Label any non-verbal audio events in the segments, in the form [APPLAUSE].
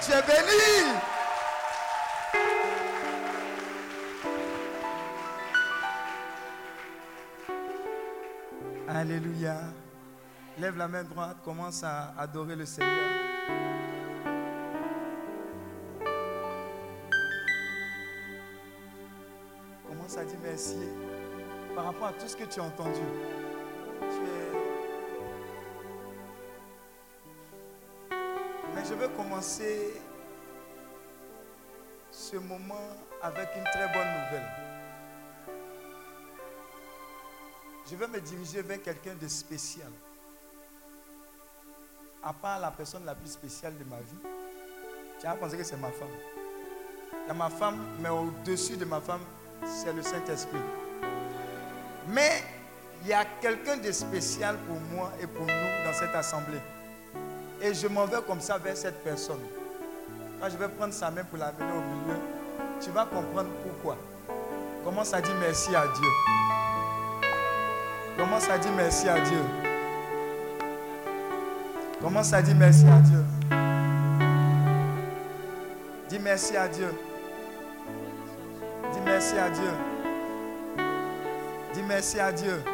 Tu es béni. Alléluia. Lève la main droite, commence à adorer le Seigneur. Commence à dire merci par rapport à tout ce que tu as entendu. Commencer ce moment avec une très bonne nouvelle. Je vais me diriger vers quelqu'un de spécial. À part la personne la plus spéciale de ma vie, as pensé que c'est ma femme. A ma femme, mais au-dessus de ma femme, c'est le Saint-Esprit. Mais il y a quelqu'un de spécial pour moi et pour nous dans cette assemblée. Et je m'en vais comme ça vers cette personne. Quand je vais prendre sa main pour la mener au milieu, tu vas comprendre pourquoi. Commence à dire merci à Dieu. Commence à dire merci à Dieu. Commence à dire merci à Dieu. Dis merci à Dieu. Dis merci à Dieu. Dis merci à Dieu.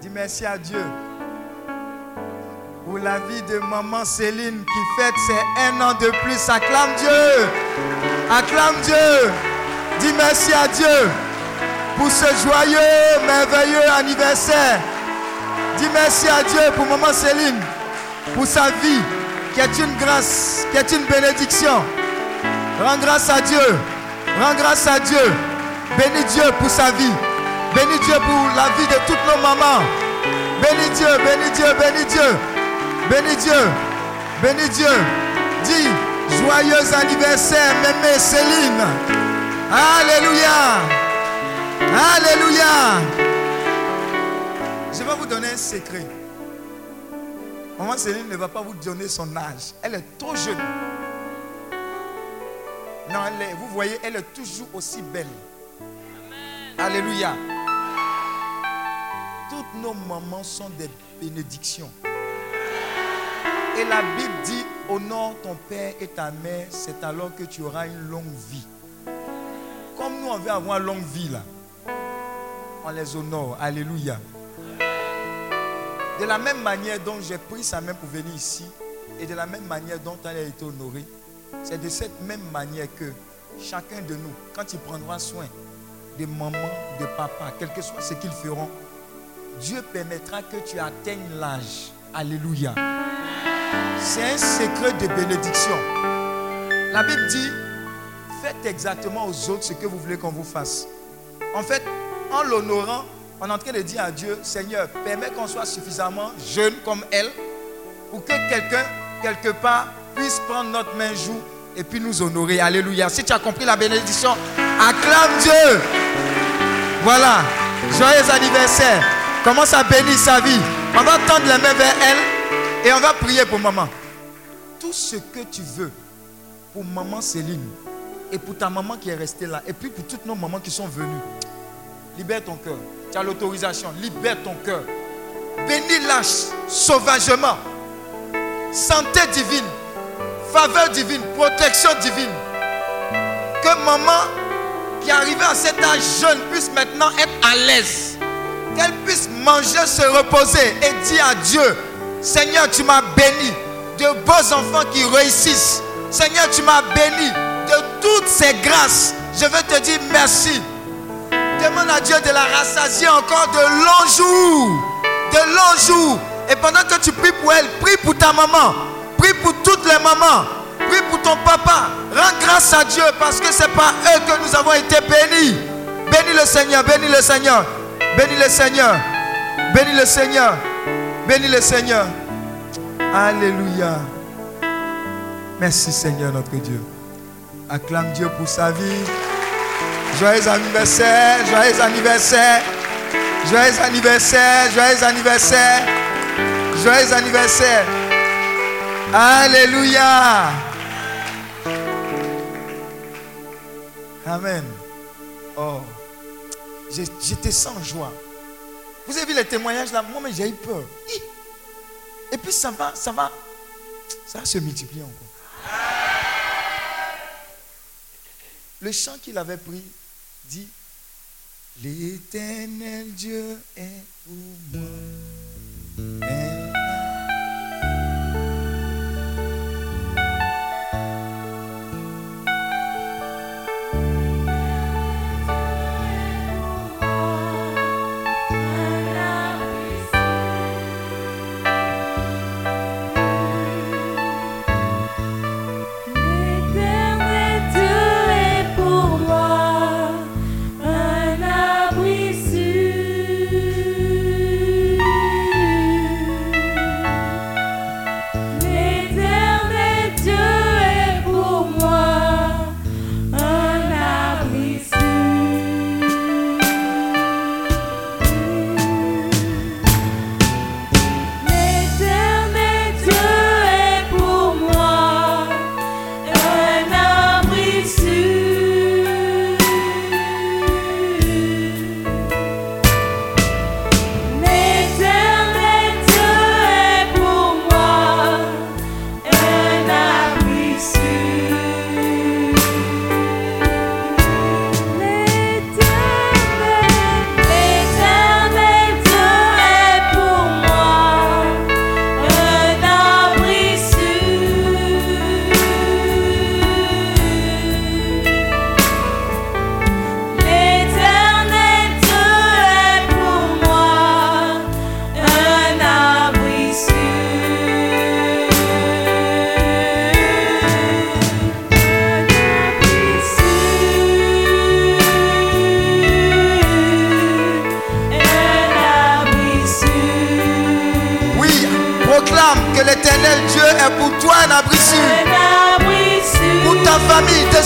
Dis merci à Dieu pour la vie de maman Céline qui fête ses un an de plus. Acclame Dieu. Acclame Dieu. Dis merci à Dieu pour ce joyeux, merveilleux anniversaire. Dis merci à Dieu pour maman Céline, pour sa vie qui est une grâce, qui est une bénédiction. Rends grâce à Dieu. Rends grâce à Dieu. Bénis Dieu pour sa vie. Bénis Dieu pour la vie de toutes nos mamans. Bénis Dieu, bénis Dieu, bénis Dieu. Bénis Dieu. Bénis Dieu. Dis joyeux anniversaire, mémé Céline. Alléluia. Alléluia. Je vais vous donner un secret. Maman Céline ne va pas vous donner son âge. Elle est trop jeune. Non, elle est, vous voyez, elle est toujours aussi belle. Alléluia. Toutes nos mamans sont des bénédictions. Et la Bible dit, honore ton père et ta mère, c'est alors que tu auras une longue vie. Comme nous, on veut avoir une longue vie là. On les honore. Alléluia. De la même manière dont j'ai pris sa main pour venir ici, et de la même manière dont elle a été honorée, c'est de cette même manière que chacun de nous, quand il prendra soin de maman, de papa, quel que soit ce qu'ils feront, Dieu permettra que tu atteignes l'âge. Alléluia. C'est un secret de bénédiction. La Bible dit, faites exactement aux autres ce que vous voulez qu'on vous fasse. En fait, en l'honorant, on est en train de dire à Dieu, Seigneur, permets qu'on soit suffisamment jeune comme elle, pour que quelqu'un, quelque part, puisse prendre notre main joue et puis nous honorer. Alléluia. Si tu as compris la bénédiction, acclame Dieu. Voilà. Joyeux anniversaire. Commence à bénir sa vie? On va tendre les mains vers elle et on va prier pour maman. Tout ce que tu veux pour maman Céline et pour ta maman qui est restée là et puis pour toutes nos mamans qui sont venues, libère ton cœur. Tu as l'autorisation. Libère ton cœur. Bénis-la sauvagement. Santé divine. Faveur divine. Protection divine. Que maman qui est arrivée à cet âge jeune puisse maintenant être à l'aise. Qu'elle puisse manger, se reposer et dire à Dieu, Seigneur, tu m'as béni de beaux enfants qui réussissent. Seigneur, tu m'as béni de toutes ces grâces. Je veux te dire merci. Demande à Dieu de la rassasier encore de longs jours. De longs jours. Et pendant que tu pries pour elle, prie pour ta maman. Prie pour toutes les mamans. Prie pour ton papa. Rends grâce à Dieu parce que c'est par eux que nous avons été bénis. Bénis le Seigneur, bénis le Seigneur. Bénis le Seigneur. Bénis le Seigneur. Bénis le Seigneur. Alléluia. Merci Seigneur notre Dieu. Acclame Dieu pour sa vie. Joyeux anniversaire, joyeux anniversaire. Joyeux anniversaire, joyeux anniversaire. Joyeux anniversaire. Alléluia. Amen. Oh, j'étais sans joie. Vous avez vu les témoignages là? Moi, j'ai eu peur. Et puis ça va, ça va, ça va se multiplier encore. Le chant qu'il avait pris dit L'éternel Dieu est pour moi.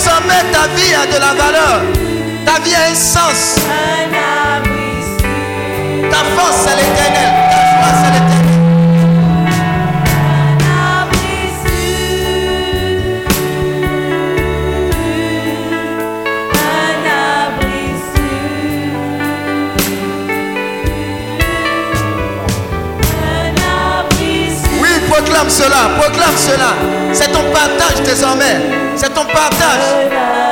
désormais ta vie a de la valeur. Ta vie a un sens. Ta force est l'éternel. Ta force est l'éternel. Oui, proclame cela, proclame cela. C'est ton partage désormais. C'est ton partage.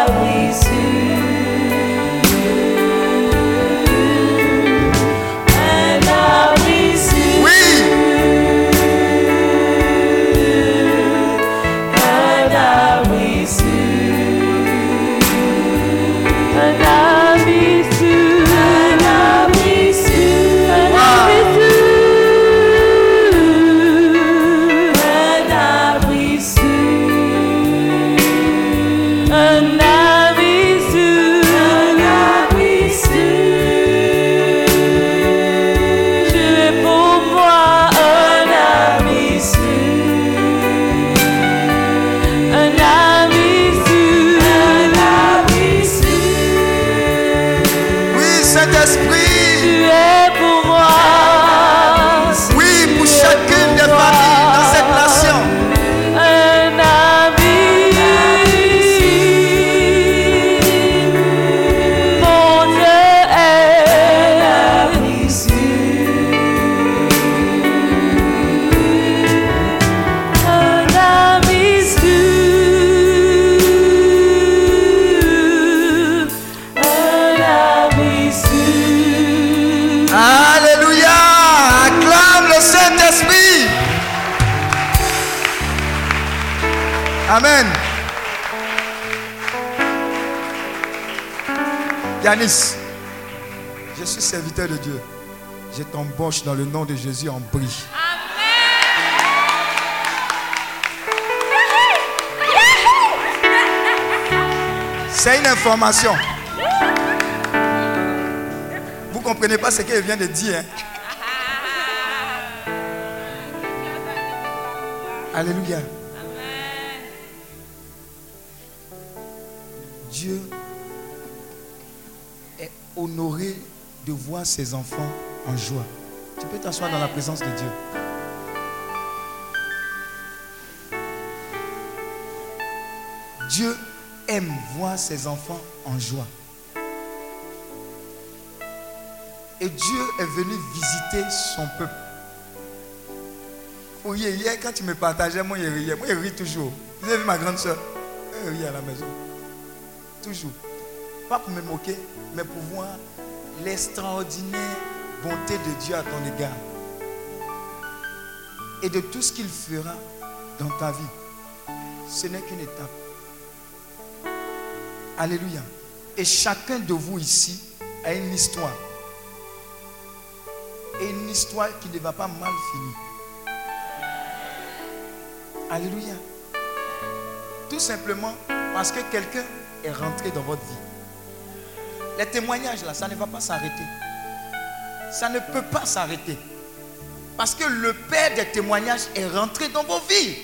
Je t'embauche dans le nom de Jésus en brie. C'est une information. Vous ne comprenez pas ce qu'elle vient de dire. Hein? Alléluia. Dieu est honoré de voir ses enfants en joie. Tu peux t'asseoir dans la présence de Dieu. Dieu aime voir ses enfants en joie. Et Dieu est venu visiter son peuple. Oui, hier, quand tu me partageais, moi, je riais. Moi, je toujours. Vous avez vu ma grande soeur Elle rit à la maison. Toujours. Pas pour me moquer, mais pour voir l'extraordinaire bonté de Dieu à ton égard. Et de tout ce qu'il fera dans ta vie. Ce n'est qu'une étape. Alléluia. Et chacun de vous ici a une histoire. Et une histoire qui ne va pas mal finir. Alléluia. Tout simplement parce que quelqu'un est rentré dans votre vie. Les témoignages là, ça ne va pas s'arrêter. Ça ne peut pas s'arrêter. Parce que le Père des témoignages est rentré dans vos vies.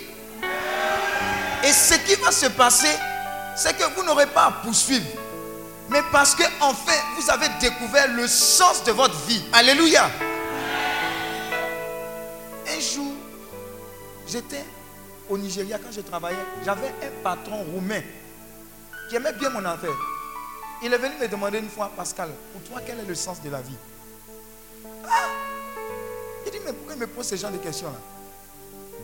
Et ce qui va se passer, c'est que vous n'aurez pas à poursuivre. Mais parce que enfin, vous avez découvert le sens de votre vie. Alléluia. Un jour, j'étais au Nigeria quand je travaillais. J'avais un patron roumain qui aimait bien mon affaire. Il est venu me demander une fois, Pascal, pour toi, quel est le sens de la vie? Il dit, mais pourquoi il me pose ce genre de questions-là?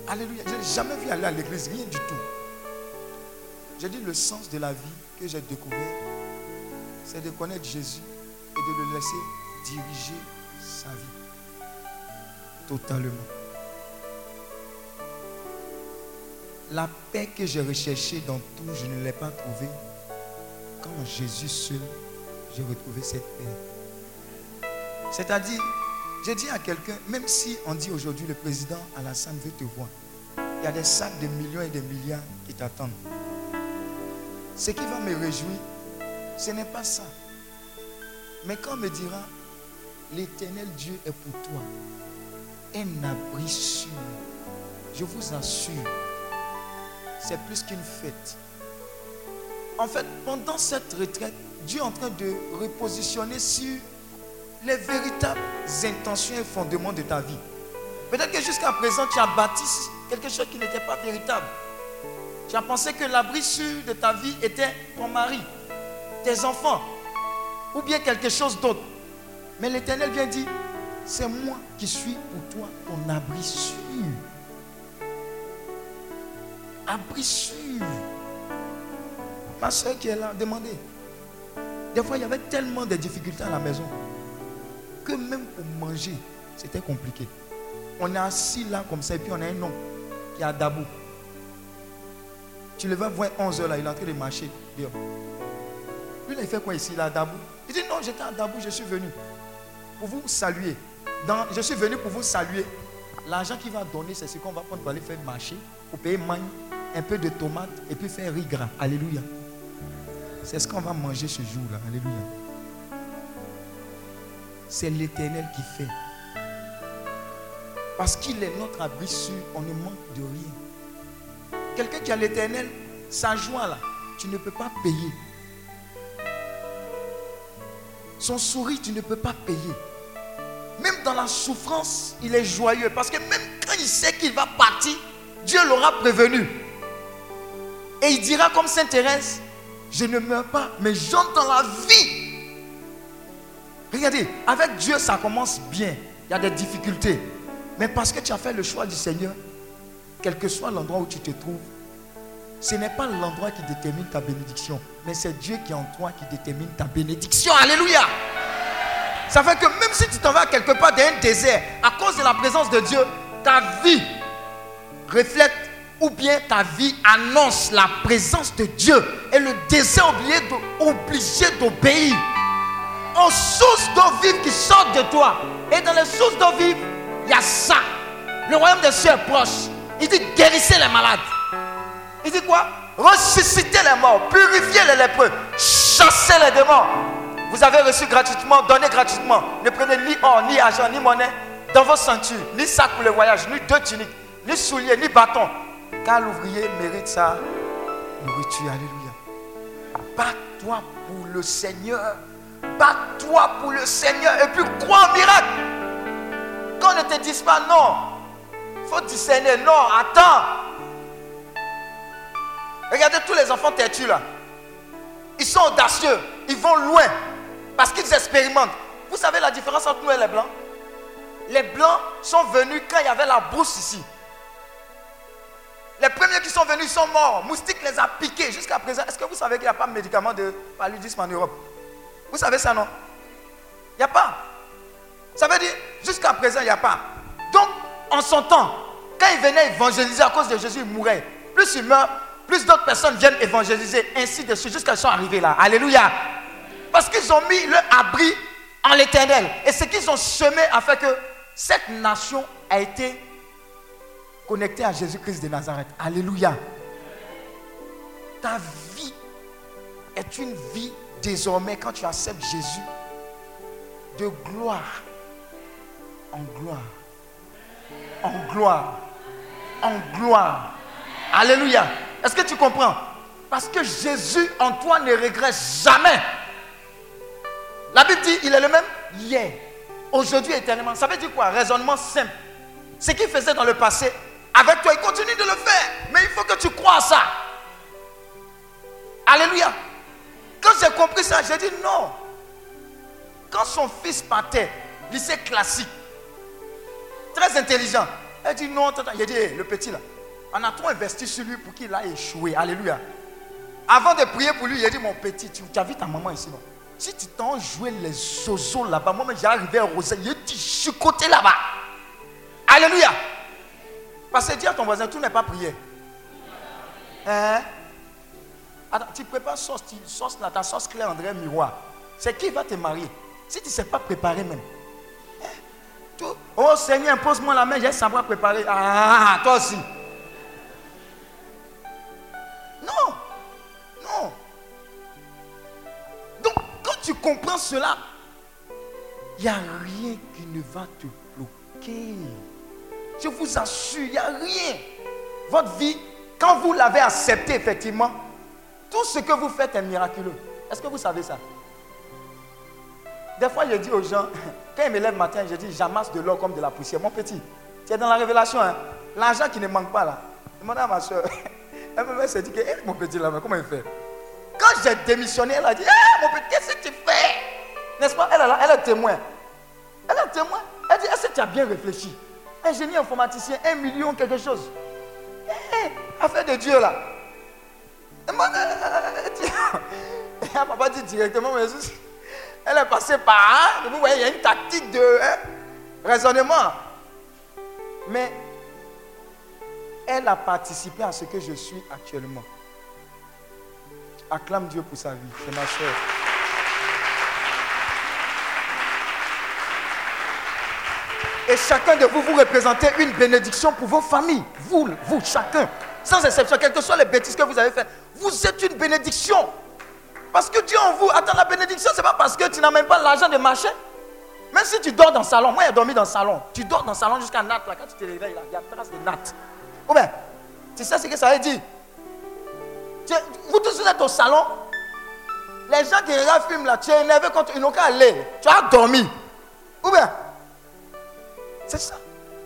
Alléluia. Je n'ai jamais vu aller à l'église, rien du tout. J'ai dit le sens de la vie que j'ai découvert, c'est de connaître Jésus et de le laisser diriger sa vie. Totalement. La paix que j'ai recherchée dans tout, je ne l'ai pas trouvée. Quand Jésus seul, j'ai retrouvé cette paix. C'est-à-dire, j'ai dit à quelqu'un, même si on dit aujourd'hui le président Alassane veut te voir, il y a des sacs de millions et de milliards qui t'attendent. Ce qui va me réjouir, ce n'est pas ça. Mais quand on me dira, l'éternel Dieu est pour toi, un abri sûr, je vous assure, c'est plus qu'une fête. En fait, pendant cette retraite, Dieu est en train de repositionner sur les véritables intentions et fondements de ta vie. Peut-être que jusqu'à présent, tu as bâti quelque chose qui n'était pas véritable. Tu as pensé que l'abri sûr de ta vie était ton mari, tes enfants, ou bien quelque chose d'autre. Mais l'Éternel vient dire, c'est moi qui suis pour toi ton abri sûr. Abri sûr. Ma soeur qui est là, demandez. Des fois, il y avait tellement de difficultés à la maison que même pour manger, c'était compliqué. On est assis là comme ça et puis on a un nom qui a Dabou. Tu le vas voir 11 heures là, il est en train de marcher Lui, il fait quoi ici, là, Dabou Il dit non, j'étais à Dabou, je suis venu pour vous saluer. je suis venu pour vous saluer. L'argent qu'il va donner, c'est ce qu'on va prendre pour aller faire marché, pour payer magne, un peu de tomates et puis faire riz gras. Alléluia. C'est ce qu'on va manger ce jour-là. Alléluia. C'est l'éternel qui fait. Parce qu'il est notre abri sûr, on ne manque de rien. Quelqu'un qui a l'éternel, sa joie là, tu ne peux pas payer. Son sourire, tu ne peux pas payer. Même dans la souffrance, il est joyeux. Parce que même quand il sait qu'il va partir, Dieu l'aura prévenu. Et il dira comme Sainte Thérèse, je ne meurs pas, mais j'entends la vie. Regardez, avec Dieu, ça commence bien. Il y a des difficultés. Mais parce que tu as fait le choix du Seigneur, quel que soit l'endroit où tu te trouves, ce n'est pas l'endroit qui détermine ta bénédiction, mais c'est Dieu qui est en toi qui détermine ta bénédiction. Alléluia. Ça fait que même si tu t'en vas quelque part dans un désert, à cause de la présence de Dieu, ta vie reflète ou bien ta vie annonce la présence de Dieu. Et le désert obligé d'obéir. Ont source d'eau vive qui sortent de toi. Et dans les sources d'eau vive, il y a ça. Le royaume des cieux est proche. Il dit guérissez les malades. Il dit quoi? Ressuscitez les morts, purifiez les lépreux, chassez les démons. Vous avez reçu gratuitement, donné gratuitement. Ne prenez ni or, ni argent, ni monnaie dans vos ceintures, ni sac pour le voyage, ni deux tuniques, ni souliers, ni bâtons. Car l'ouvrier mérite sa nourriture. Alléluia. Bats-toi pour le Seigneur. Bats-toi pour le Seigneur et puis crois en miracle. Quand on ne te dise pas non, il faut discerner. Non, attends. Regardez tous les enfants têtus là. Ils sont audacieux. Ils vont loin. Parce qu'ils expérimentent. Vous savez la différence entre nous et les blancs? Les blancs sont venus quand il y avait la brousse ici. Les premiers qui sont venus sont morts. Moustique les a piqués jusqu'à présent. Est-ce que vous savez qu'il n'y a pas de médicament de paludisme en Europe? Vous savez ça, non? Il n'y a pas. Ça veut dire, jusqu'à présent, il n'y a pas. Donc, en son temps, quand il venait évangéliser à cause de Jésus, il mourait. Plus il meurt, plus d'autres personnes viennent évangéliser, ainsi de suite, jusqu'à ce sont arrivés là. Alléluia. Parce qu'ils ont mis leur abri en l'éternel. Et ce qu'ils ont semé a fait que cette nation a été connectée à Jésus-Christ de Nazareth. Alléluia. Ta vie est une vie désormais, quand tu acceptes Jésus, de gloire en gloire. En gloire. En gloire. Alléluia. Est-ce que tu comprends? Parce que Jésus en toi ne regrette jamais. La Bible dit, il est le même hier, aujourd'hui éternellement. Ça veut dire quoi? Raisonnement simple. Ce qu'il faisait dans le passé, avec toi, il continue de le faire. Mais il faut que tu crois ça. Alléluia. Quand j'ai compris ça, j'ai dit non. Quand son fils partait, lycée classique, très intelligent, elle dit non, il a dit, le petit là, on a trop investi sur lui pour qu'il aille échoué. Alléluia. Avant de prier pour lui, il a dit, mon petit, tu, as vu ta maman ici, non? Si tu t'en joué les zozos là-bas, moi, j'ai arrivé à Rosé, il a dit, je côté là-bas. Alléluia. Parce que dis à ton voisin, tout n'est pas prié. Hein? Attends, tu prépares sauce, sauce là, ta sauce claire André Miroir. C'est qui va te marier? Si tu ne sais pas préparer même. Hein? Oh Seigneur, impose-moi la main, j'ai savoir préparer. Ah, toi aussi. Non. Non. Donc, quand tu comprends cela, il n'y a rien qui ne va te bloquer. Je vous assure, il n'y a rien. Votre vie, quand vous l'avez accepté effectivement, tout ce que vous faites est miraculeux. Est-ce que vous savez ça? Des fois, je dis aux gens, [LAUGHS] quand ils me lèvent matin, je dis, j'amasse de l'or comme de la poussière. Mon petit, tu es dans la révélation. Hein? L'argent qui ne manque pas là. Demandez à ma soeur. [LAUGHS] Elle me s'est dit, eh, mon petit là, comment il fait? Quand j'ai démissionné, elle a dit, eh, mon petit, qu'est-ce que tu fais? N'est-ce pas? Elle, elle, est témoin. Elle est témoin. Elle dit, est-ce que tu as bien réfléchi? Ingénieur informaticien, un million quelque chose. Eh, affaire de Dieu là. Elle m'a pas dit directement, mais elle est passée par. Vous voyez, il y a une tactique de hein, raisonnement. Mais elle a participé à ce que je suis actuellement. Acclame Dieu pour sa vie. C'est ma soeur. Et chacun de vous, vous représentez une bénédiction pour vos familles. Vous, vous, chacun. Sans exception, quelles que soient les bêtises que vous avez faites. Vous êtes une bénédiction. Parce que Dieu en vous, attends, la bénédiction, ce n'est pas parce que tu n'as même pas l'argent de marcher. Même si tu dors dans le salon, moi j'ai dormi dans le salon. Tu dors dans le salon jusqu'à Nat, là, quand tu te réveilles, il y a trace de Nat. Ou bien, tu sais ce que ça veut dire? Vous tous êtes au salon, les gens qui regardent film là, tu es énervé contre ils n'ont qu'à aller. Tu as dormi. Ou bien, c'est ça.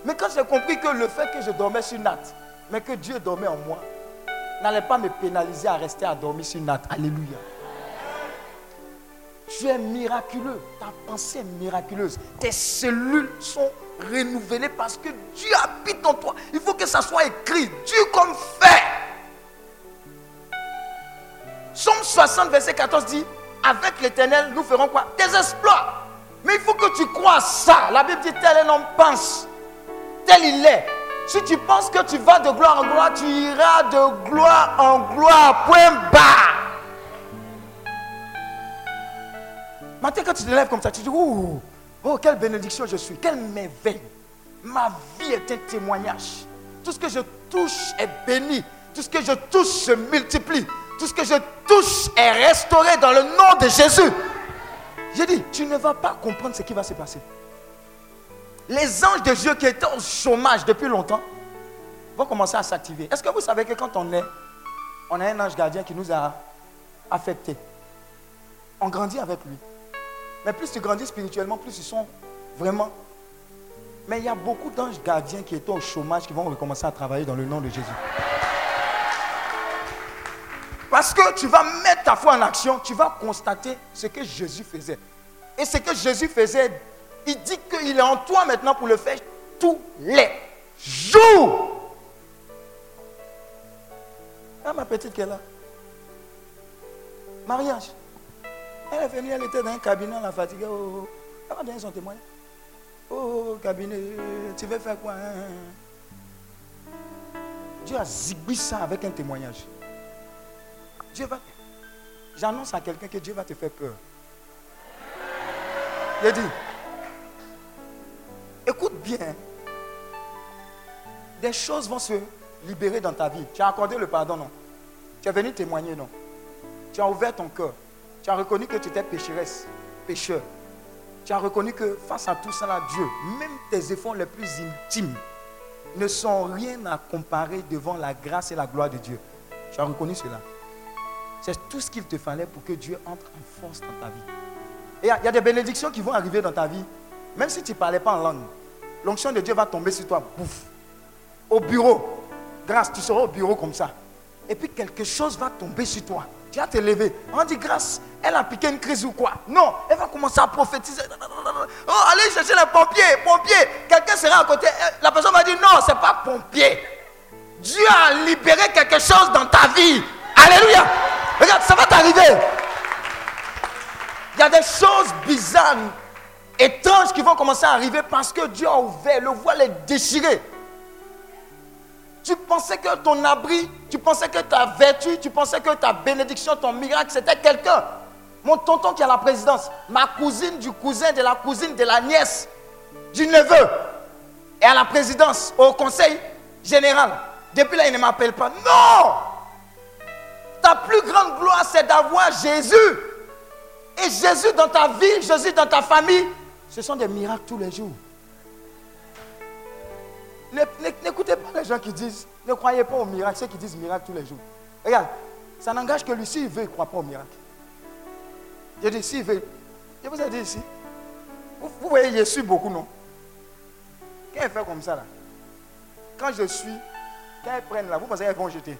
Mais quand j'ai compris que le fait que je dormais sur Nat, mais que Dieu dormait en moi, n'allait pas me pénaliser à rester à dormir sur Nat. Alléluia. Tu es miraculeux. Ta pensée est miraculeuse. Tes cellules sont renouvelées parce que Dieu habite en toi. Il faut que ça soit écrit. Dieu comme fait. Somme 60, verset 14 dit Avec l'éternel, nous ferons quoi? Des exploits. Mais il faut que tu crois ça. La Bible dit tel un homme pense. Tel il est. Si tu penses que tu vas de gloire en gloire, tu iras de gloire en gloire. Point bas. Matin, quand tu te lèves comme ça, tu dis, oh, oh, quelle bénédiction je suis, quelle merveille. Ma vie est un témoignage. Tout ce que je touche est béni. Tout ce que je touche se multiplie. Tout ce que je touche est restauré dans le nom de Jésus. J'ai dit, tu ne vas pas comprendre ce qui va se passer. Les anges de Dieu qui étaient au chômage depuis longtemps vont commencer à s'activer. Est-ce que vous savez que quand on est, on a un ange gardien qui nous a affectés, on grandit avec lui. Mais plus tu grandis spirituellement, plus ils sont vraiment. Mais il y a beaucoup d'anges gardiens qui étaient au chômage qui vont recommencer à travailler dans le nom de Jésus. Parce que tu vas mettre ta foi en action, tu vas constater ce que Jésus faisait. Et ce que Jésus faisait, il dit qu'il est en toi maintenant pour le faire tous les jours. Ah, ma petite qui est là. Mariage. Elle est venue, elle était dans un cabinet, elle a fatiguée. Oh, oh, oh. Elle va donner son témoin. Oh, cabinet, tu veux faire quoi hein? Dieu a zigoué ça avec un témoignage. Dieu va. J'annonce à quelqu'un que Dieu va te faire peur. Il dit, écoute bien, des choses vont se libérer dans ta vie. Tu as accordé le pardon, non? Tu es venu témoigner, non? Tu as ouvert ton cœur. Tu as reconnu que tu étais pécheresse, pécheur. Tu as reconnu que face à tout cela, Dieu, même tes efforts les plus intimes, ne sont rien à comparer devant la grâce et la gloire de Dieu. Tu as reconnu cela. C'est tout ce qu'il te fallait pour que Dieu entre en force dans ta vie. Et il y, a des bénédictions qui vont arriver dans ta vie, même si tu ne parlais pas en langue. L'onction de Dieu va tomber sur toi, bouf. Au bureau, grâce, tu seras au bureau comme ça. Et puis quelque chose va tomber sur toi. Tu vas te lever. On dit grâce, elle a piqué une crise ou quoi? Non, elle va commencer à prophétiser. Oh, allez chercher les pompiers, pompiers. Quelqu'un sera à côté. La personne va dire non, ce n'est pas pompier. Dieu a libéré quelque chose dans ta vie. Alléluia. Regarde, ça va t'arriver. Il y a des choses bizarres, étranges qui vont commencer à arriver parce que Dieu a ouvert, le voile est déchiré. Tu pensais que ton abri, tu pensais que ta vertu, tu pensais que ta bénédiction, ton miracle, c'était quelqu'un. Mon tonton qui a la présidence, ma cousine du cousin, de la cousine, de la nièce, du neveu, est à la présidence, au conseil général. Depuis là, il ne m'appelle pas. Non Ta plus grande gloire, c'est d'avoir Jésus. Et Jésus dans ta vie, Jésus dans ta famille, ce sont des miracles tous les jours. N'écoutez pas les gens qui disent, ne croyez pas au miracle, ceux qui disent miracle tous les jours. Regarde, ça n'engage que lui. S'il veut, il ne croit pas au miracle. Je dis, s'il veut. Je vous ai dit ici. Vous, voyez, je suis beaucoup, non? Quand elle fait comme ça, là, quand je suis, quand elles prennent là, vous pensez qu'elles vont jeter?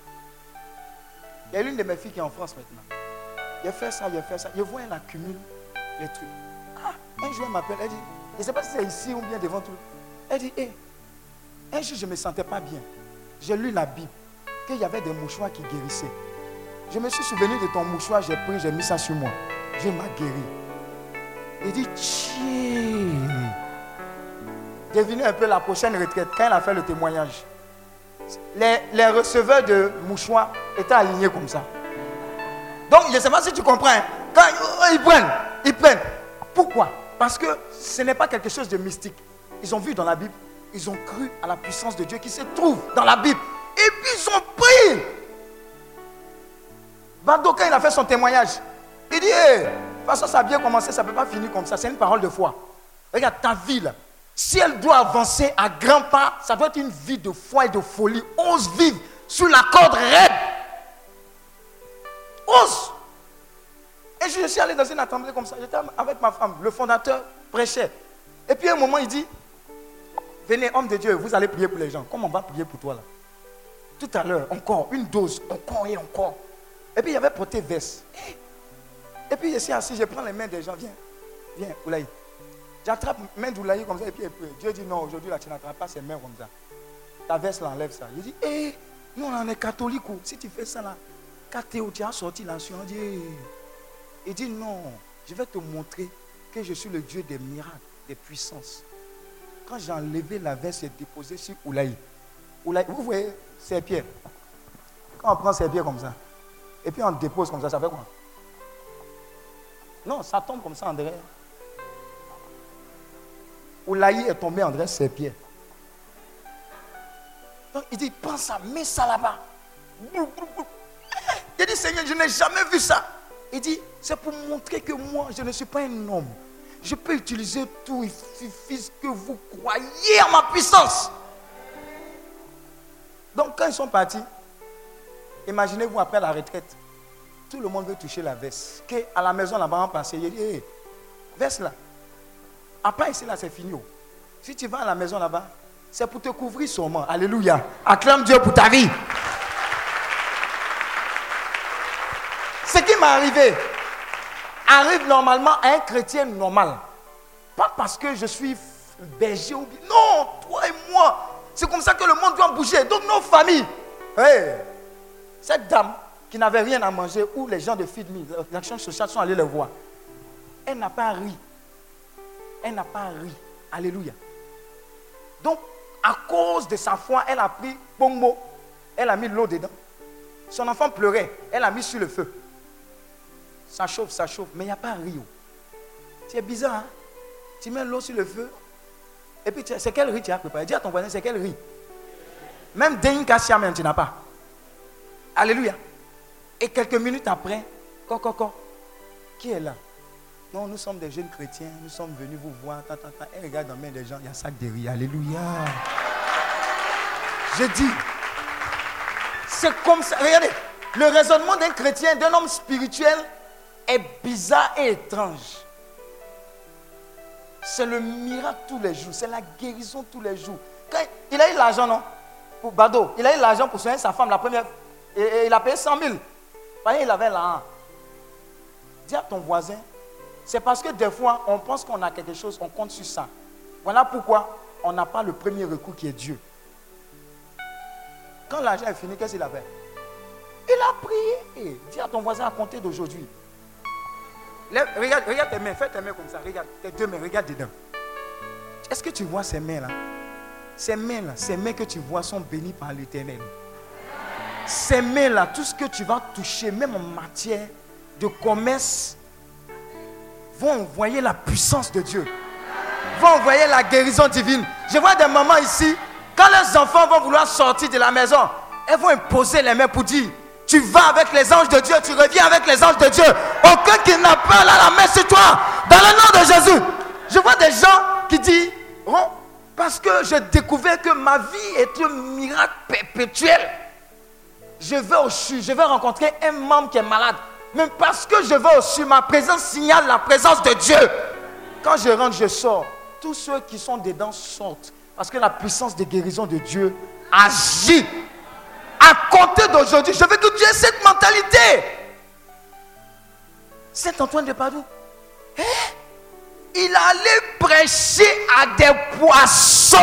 Il y a l'une de mes filles qui est en France maintenant. Il fait ça, il fait ça. Je vois, elle accumule les trucs. Un jour, elle m'appelle, elle dit, je ne sais pas si c'est ici ou bien devant tout. Elle dit, hé, un jour, je ne me sentais pas bien. J'ai lu la Bible, qu'il y avait des mouchoirs qui guérissaient. Je me suis souvenu de ton mouchoir, j'ai pris, j'ai mis ça sur moi. Dieu m'a guéri. Il dit, tiens. Devinez un peu la prochaine retraite, quand elle a fait le témoignage. Les, les receveurs de mouchoirs étaient alignés comme ça. Donc, je ne sais pas si tu comprends. Hein. Quand ils prennent, ils prennent. Pourquoi? Parce que ce n'est pas quelque chose de mystique. Ils ont vu dans la Bible ils ont cru à la puissance de Dieu qui se trouve dans la Bible. Et puis ils ont pris. Bando, quand il a fait son témoignage, il dit, de toute façon, ça a bien commencé, ça ne peut pas finir comme ça. C'est une parole de foi. Regarde, ta vie, si elle doit avancer à grands pas, ça doit être une vie de foi et de folie. Ose vivre sous la corde raide. Ose. Et je suis allé dans une assemblée comme ça. J'étais avec ma femme. Le fondateur prêchait. Et puis à un moment, il dit, Venez, homme de Dieu, vous allez prier pour les gens. Comment on va prier pour toi là? Tout à l'heure, encore, une dose, encore et encore. Et puis il y avait porté veste. Et puis je suis assis, je prends les mains des gens. Viens, viens, Oulaï. J'attrape main d'Oulaï comme ça et puis Dieu dit non, aujourd'hui là, tu n'attrapes pas ses mains comme ça. Ta veste l'enlève ça. Il dit, hé, eh, nous on est catholiques. Si tu fais ça là, quand tu as sorti la on dit, il dit non, je vais te montrer que je suis le Dieu des miracles, des puissances. Quand j'ai enlevé la veste, j'ai déposé sur Oulaï. Oulaï, vous voyez ces pierres. Quand on prend ces pierres comme ça, et puis on dépose comme ça, ça fait quoi? Non, ça tombe comme ça, André. Oulaï est tombé, André, ses pieds. Donc il dit, prends ça, mets ça là-bas. Il dit, Seigneur, je n'ai jamais vu ça. Il dit, c'est pour montrer que moi, je ne suis pas un homme. Je peux utiliser tout. Il suffit que vous croyez en ma puissance. Donc quand ils sont partis, imaginez-vous après la retraite, tout le monde veut toucher la veste. Que à la maison là-bas, on passe, il dit, hey, veste là. Après ici là, c'est fini. oh. Si tu vas à la maison là-bas, c'est pour te couvrir seulement. Alléluia. Acclame Dieu pour ta vie. Ce qui m'est arrivé arrive normalement à un chrétien normal. Pas parce que je suis berger ou. Non, toi et moi. C'est comme ça que le monde doit bouger. Donc nos familles. Cette dame qui n'avait rien à manger, où les gens de Feed l'action sociale sont allés le voir. Elle n'a pas ri. Elle n'a pas ri. Alléluia. Donc, à cause de sa foi, elle a pris bongo. Elle a mis l'eau dedans. Son enfant pleurait. Elle a mis sur le feu. Ça chauffe, ça chauffe. Mais il n'y a pas ri. oh. C'est bizarre. Hein? Tu mets l'eau sur le feu. Et puis, c'est quel riz tu as préparé? Dis à ton voisin, c'est quel riz? Même Dein même, tu n'as pas. Alléluia. Et quelques minutes après, co, co, co, qui est là? Non, nous sommes des jeunes chrétiens, nous sommes venus vous voir. Elle regarde dans les mains des gens, il y a sac de riz. Alléluia. Je dis, c'est comme ça. Regardez, le raisonnement d'un chrétien, d'un homme spirituel est bizarre et étrange. C'est le miracle tous les jours, c'est la guérison tous les jours. Quand il a eu l'argent, non? Pour Bado, il a eu l'argent pour soigner sa femme la première. Et, il a payé 100 000. Voyez, il avait l'argent. Dis à ton voisin, c'est parce que des fois, on pense qu'on a quelque chose, on compte sur ça. Voilà pourquoi on n'a pas le premier recours qui est Dieu. Quand l'argent est fini, qu'est-ce qu'il a fait Il a prié. Dis à ton voisin à compter d'aujourd'hui. Regarde, regarde tes mains, fais tes mains comme ça. Regarde tes deux mains, regarde dedans. Est-ce que tu vois ces mains-là? Ces mains-là, ces mains que tu vois sont bénies par l'éternel. Ces mains-là, tout ce que tu vas toucher, même en matière de commerce, vont envoyer la puissance de Dieu. Vont envoyer la guérison divine. Je vois des mamans ici, quand leurs enfants vont vouloir sortir de la maison, elles vont imposer les mains pour dire tu vas avec les anges de Dieu, tu reviens avec les anges de Dieu. Aucun qui n'a pas la main sur toi, dans le nom de Jésus. Je vois des gens qui disent oh, parce que j'ai découvert que ma vie est un miracle perpétuel. Je vais au CHU, je vais rencontrer un membre qui est malade. Mais parce que je vais au CHU, ma présence signale la présence de Dieu. Quand je rentre, je sors. Tous ceux qui sont dedans sortent. Parce que la puissance de guérison de Dieu agit. À compter d'aujourd'hui, je veux que tu cette mentalité. Saint Antoine de Padoue, hein? il allait prêcher à des poissons.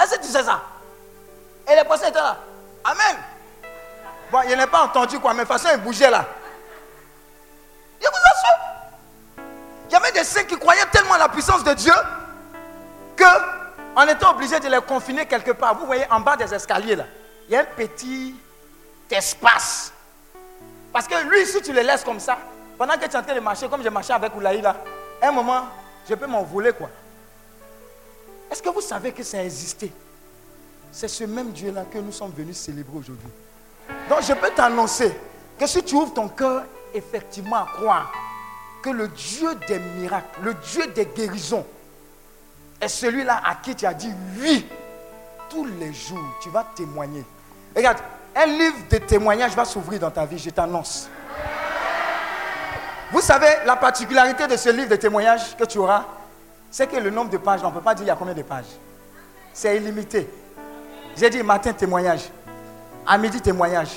Est-ce que tu sais ça? Et les poissons étaient là. Amen. Bon, il n'a pas entendu quoi, mais de toute façon, il bougeait là. Je vous. Il y avait des saints qui croyaient tellement à la puissance de Dieu que on était obligé de les confiner quelque part. Vous voyez, en bas des escaliers là, il y a un petit espace. Parce que lui, si tu le laisses comme ça, pendant que tu es en train de marcher, comme j'ai marché avec Oulaï là, à un moment, je peux m'envoler quoi. Est-ce que vous savez que ça a existé? C'est ce même Dieu-là que nous sommes venus célébrer aujourd'hui. Donc je peux t'annoncer que si tu ouvres ton cœur effectivement à croire que le Dieu des miracles, le Dieu des guérisons, est celui-là à qui tu as dit oui, tous les jours, tu vas témoigner. Regarde, un livre de témoignages va s'ouvrir dans ta vie, je t'annonce. Vous savez, la particularité de ce livre de témoignages que tu auras, c'est que le nombre de pages, on ne peut pas dire il y a combien de pages. C'est illimité. J'ai dit matin témoignage, à midi témoignage,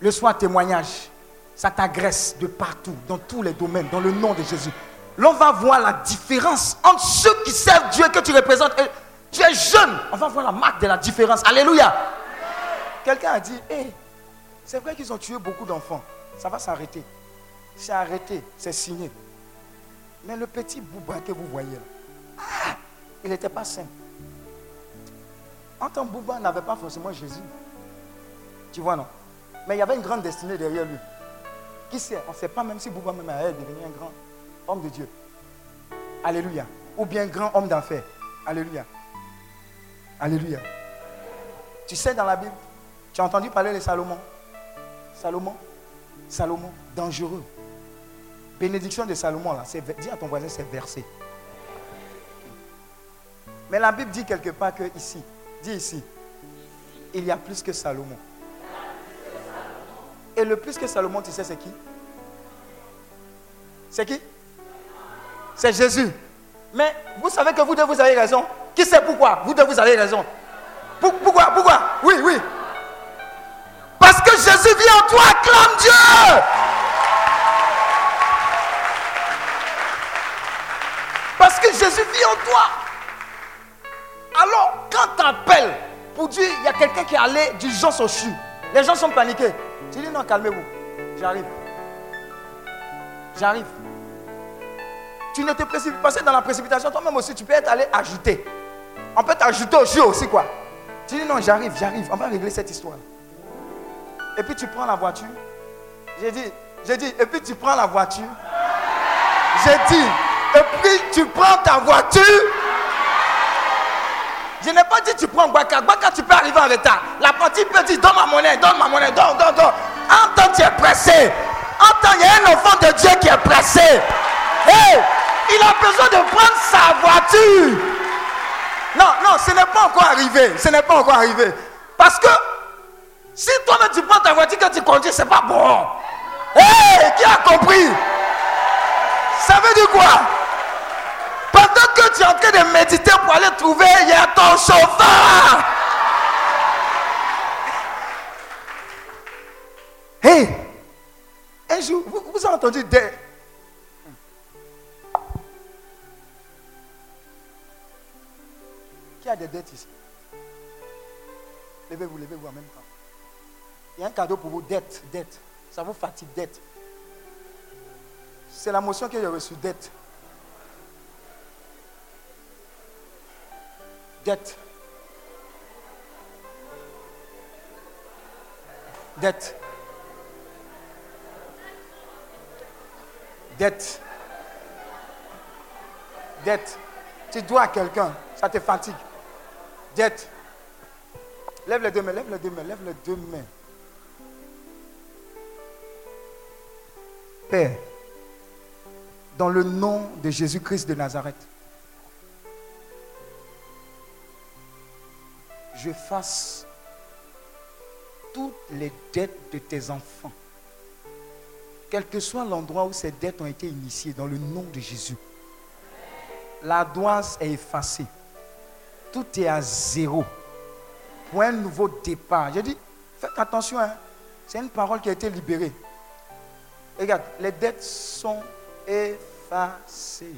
le soir témoignage. Ça t'agresse de partout, dans tous les domaines, dans le nom de Jésus. L'on va voir la différence entre ceux qui servent Dieu que tu représentes. tu es jeune, on va voir la marque de la différence. Alléluia. Quelqu'un a dit, Hé, c'est vrai qu'ils ont tué beaucoup d'enfants. Ça va s'arrêter. C'est arrêté, c'est signé. Mais le petit Bouba que vous voyez là, ah, il n'était pas saint. En tant que Bouba n'avait pas forcément Jésus. Tu vois, non? Mais il y avait une grande destinée derrière lui. Qui sait? On ne sait pas même si Bouba même est devenu un grand homme de Dieu. Alléluia. Ou bien grand homme d'affaires. Alléluia. Alléluia. Tu sais dans la Bible, tu as entendu parler de Salomon. Salomon, Salomon, dangereux. Bénédiction de Salomon, là, dis à ton voisin, c'est versé. Mais la Bible dit quelque part que ici, dis ici, il y a plus que Salomon. Et le plus que Salomon, tu sais, c'est qui? C'est qui? C'est Jésus. Mais vous savez que vous deux, vous avez raison. Qui sait pourquoi? Vous deux, vous avez raison. Pourquoi Pourquoi? Oui, oui. Parce que Jésus vit en toi, acclame Dieu. Parce que Jésus vit en toi. Alors, quand tu appelles pour dire, il y a quelqu'un qui est allé d'urgence au CHU, les gens sont paniqués. Tu dis non, calmez-vous. J'arrive. J'arrive. Tu ne te précipites pas dans la précipitation. Toi-même aussi, tu peux être allé ajouter. On peut t'ajouter au CHU aussi, quoi. Tu dis non, j'arrive, j'arrive. On va régler cette histoire. Et puis tu prends la voiture. J'ai dit, j'ai dit, et puis tu prends la voiture. J'ai dit, et puis tu prends ta voiture. Je n'ai pas dit tu prends Gwaka. Gwaka, tu peux arriver en retard. La partie peut dire donne ma monnaie, donne ma monnaie, donne, donne, donne. En temps, tu es pressé. En temps, il y a un enfant de Dieu qui est pressé. Hey, il a besoin de prendre sa voiture. Non, non, ce n'est pas encore arrivé. Ce n'est pas encore arrivé. Parce que si toi-même tu prends ta voiture que tu conduis, c'est pas bon. Hé, qui a compris? Ça veut dire quoi? Pendant que tu es en train de méditer pour aller trouver, il y a ton chauffeur. Hé, un jour, vous, vous avez entendu des, Qui a des dettes ici Levez-vous, levez-vous en même temps. Il y a un cadeau pour vous, dette, dette. Ça vous fatigue, dette. C'est la motion que j'ai reçue, dette. Dette. Dette. Dette. Dette. Tu dois à quelqu'un, ça te fatigue. Dette. Lève les deux mains, lève les deux mains, lève les deux mains. Père, dans le nom de Jésus-Christ de Nazareth, je fasse toutes les dettes de tes enfants, quel que soit l'endroit où ces dettes ont été initiées, dans le nom de Jésus. La doise est effacée. Tout est à zéro. Pour un nouveau départ. J'ai dit, faites attention, hein. c'est une parole qui a été libérée. Regarde, les dettes sont effacées.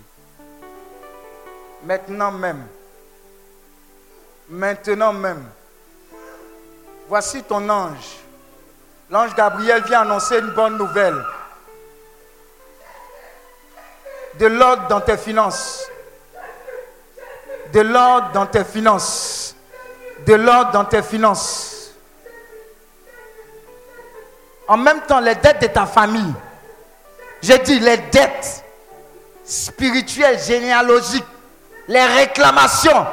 Maintenant même. Maintenant même. Voici ton ange. L'ange Gabriel vient annoncer une bonne nouvelle. De l'ordre dans tes finances. De l'ordre dans tes finances. De l'ordre dans tes finances. En même temps, les dettes de ta famille. J'ai dit les dettes spirituelles, généalogiques, les réclamations,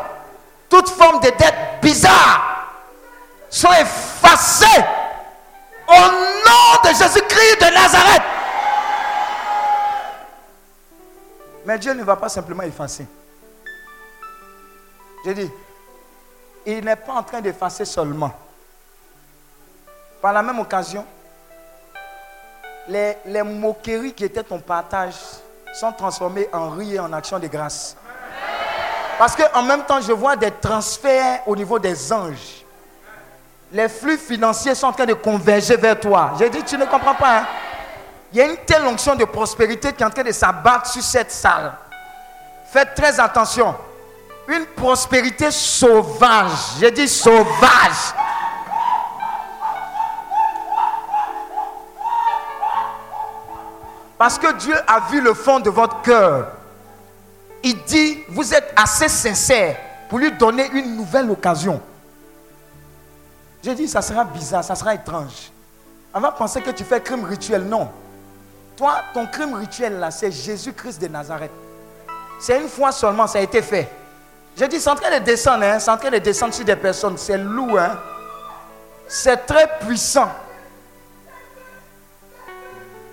toute forme de dettes bizarres sont effacées au nom de Jésus-Christ de Nazareth. Mais Dieu ne va pas simplement effacer. J'ai dit, il n'est pas en train d'effacer seulement. Par la même occasion, les, les, moqueries qui étaient ton partage sont transformées en rire et en action de grâce. Parce qu'en même temps, je vois des transferts au niveau des anges. Les flux financiers sont en train de converger vers toi. J'ai dit, tu ne comprends pas. Hein? Il y a une telle onction de prospérité qui est en train de s'abattre sur cette salle. Faites très attention. Une prospérité sauvage. J'ai dit sauvage. Parce que Dieu a vu le fond de votre cœur. Il dit, vous êtes assez sincère pour lui donner une nouvelle occasion. J'ai dit, ça sera bizarre, ça sera étrange. On va penser que tu fais crime rituel. Non. Toi, ton crime rituel là, c'est Jésus-Christ de Nazareth. C'est une fois seulement, ça a été fait. Je dis, c'est en train de descendre, hein, c'est en train de descendre sur des personnes. C'est lourd, hein. C'est très puissant.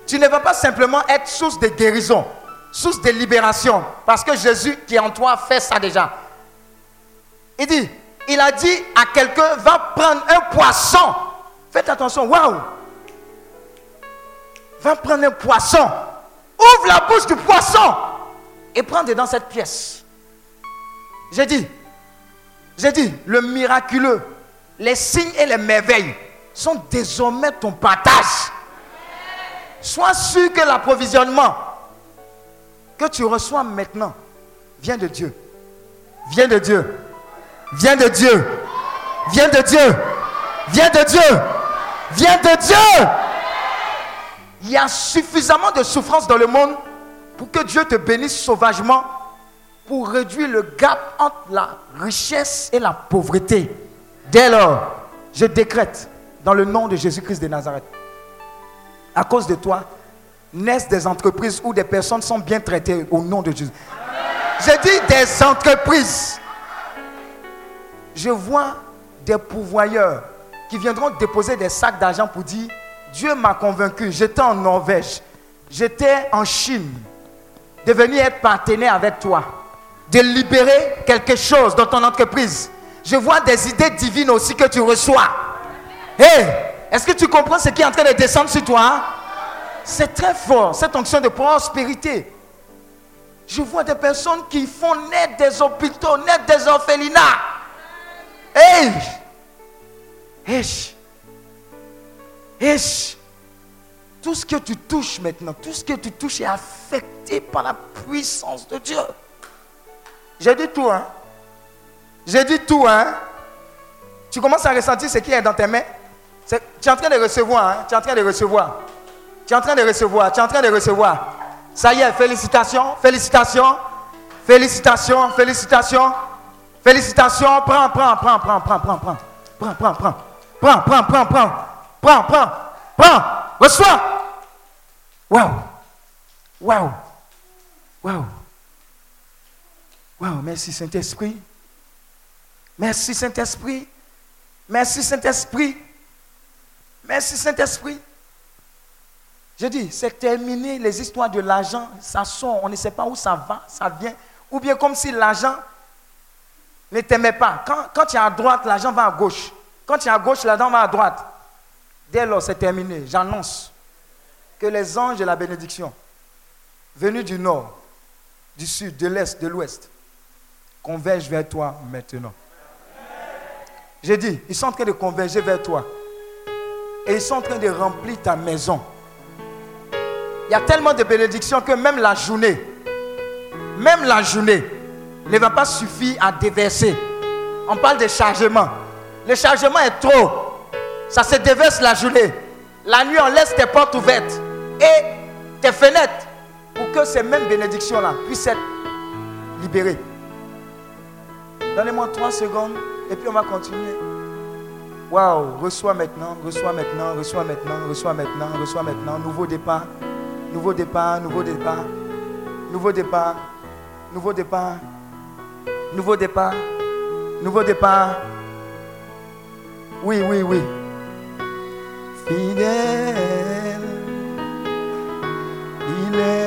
Tu ne vas pas simplement être source de guérison, source de libération, parce que Jésus qui est en toi fait ça déjà. Il dit, il a dit à quelqu'un, va prendre un poisson. Faites attention, waouh. Va prendre un poisson. Ouvre la bouche du poisson et prends dedans cette pièce. J'ai dit, j'ai dit, le miraculeux, les signes et les merveilles sont désormais ton partage. Sois sûr que l'approvisionnement que tu reçois maintenant vient de Dieu. Vient de Dieu. Vient de Dieu. Vient de Dieu. Vient de Dieu. Vient de Dieu. Il y a suffisamment de souffrance dans le monde pour que Dieu te bénisse sauvagement pour réduire le gap entre la richesse et la pauvreté. Dès lors, je décrète dans le nom de Jésus-Christ de Nazareth, à cause de toi, naissent des entreprises où des personnes sont bien traitées au nom de Jésus. Je dis des entreprises. Je vois des pourvoyeurs qui viendront déposer des sacs d'argent pour dire, Dieu m'a convaincu, j'étais en Norvège, j'étais en Chine, de venir être partenaire avec toi, de libérer quelque chose dans ton entreprise. Je vois des idées divines aussi que tu reçois. Hé, est-ce que tu comprends ce qui est en train de descendre sur toi C'est très fort, cette onction de prospérité. Je vois des personnes qui font naître des hôpitaux, naître des orphelinats. Hé Hé Hé tout ce que tu touches maintenant, tout ce que tu touches est affecté par la puissance de Dieu. J'ai dit tout, hein. J'ai dit tout, hein. Tu commences à ressentir ce qui est dans tes mains. tu es en train de recevoir, hein. Tu es en train de recevoir. Tu es en train de recevoir. Tu es en train de recevoir. Ça y est, félicitations, félicitations, félicitations, félicitations, félicitations. Prends, prends, prends, prends, prends, prends, prends. Prends, prends, prends. Prends, prends, prends, prends. Prends, prends, prends. Reçois. Waouh. Waouh. Waouh. Merci Saint-Esprit. Merci Saint-Esprit. Merci Saint-Esprit. Merci Saint-Esprit. Je dis, c'est terminé les histoires de l'argent. Ça sort, on ne sait pas où ça va, ça vient. Ou bien comme si l'argent ne t'aimait pas. Quand, quand tu es à droite, l'argent va à gauche. Quand tu es à gauche, l'argent va à droite. Dès lors, c'est terminé. J'annonce que les anges de la bénédiction, venus du nord, du sud, de l'est, de l'ouest, convergent vers toi maintenant. J'ai dit, ils sont en train de converger vers toi. Et ils sont en train de remplir ta maison. Il y a tellement de bénédictions que même la journée, même la journée, ne va pas suffire à déverser. On parle de chargement. Le chargement est trop. Ça se déverse la journée. La nuit, on laisse tes portes ouvertes et tes fenêtres pour que ces mêmes bénédictions-là puissent être libérées. Donnez-moi trois secondes et puis on va continuer. Waouh, reçois maintenant, reçois maintenant, reçois maintenant, reçois maintenant, reçois maintenant. Nouveau départ, nouveau départ, nouveau départ, nouveau départ, nouveau départ, nouveau départ, nouveau départ. Oui, oui, oui fidèle. Il est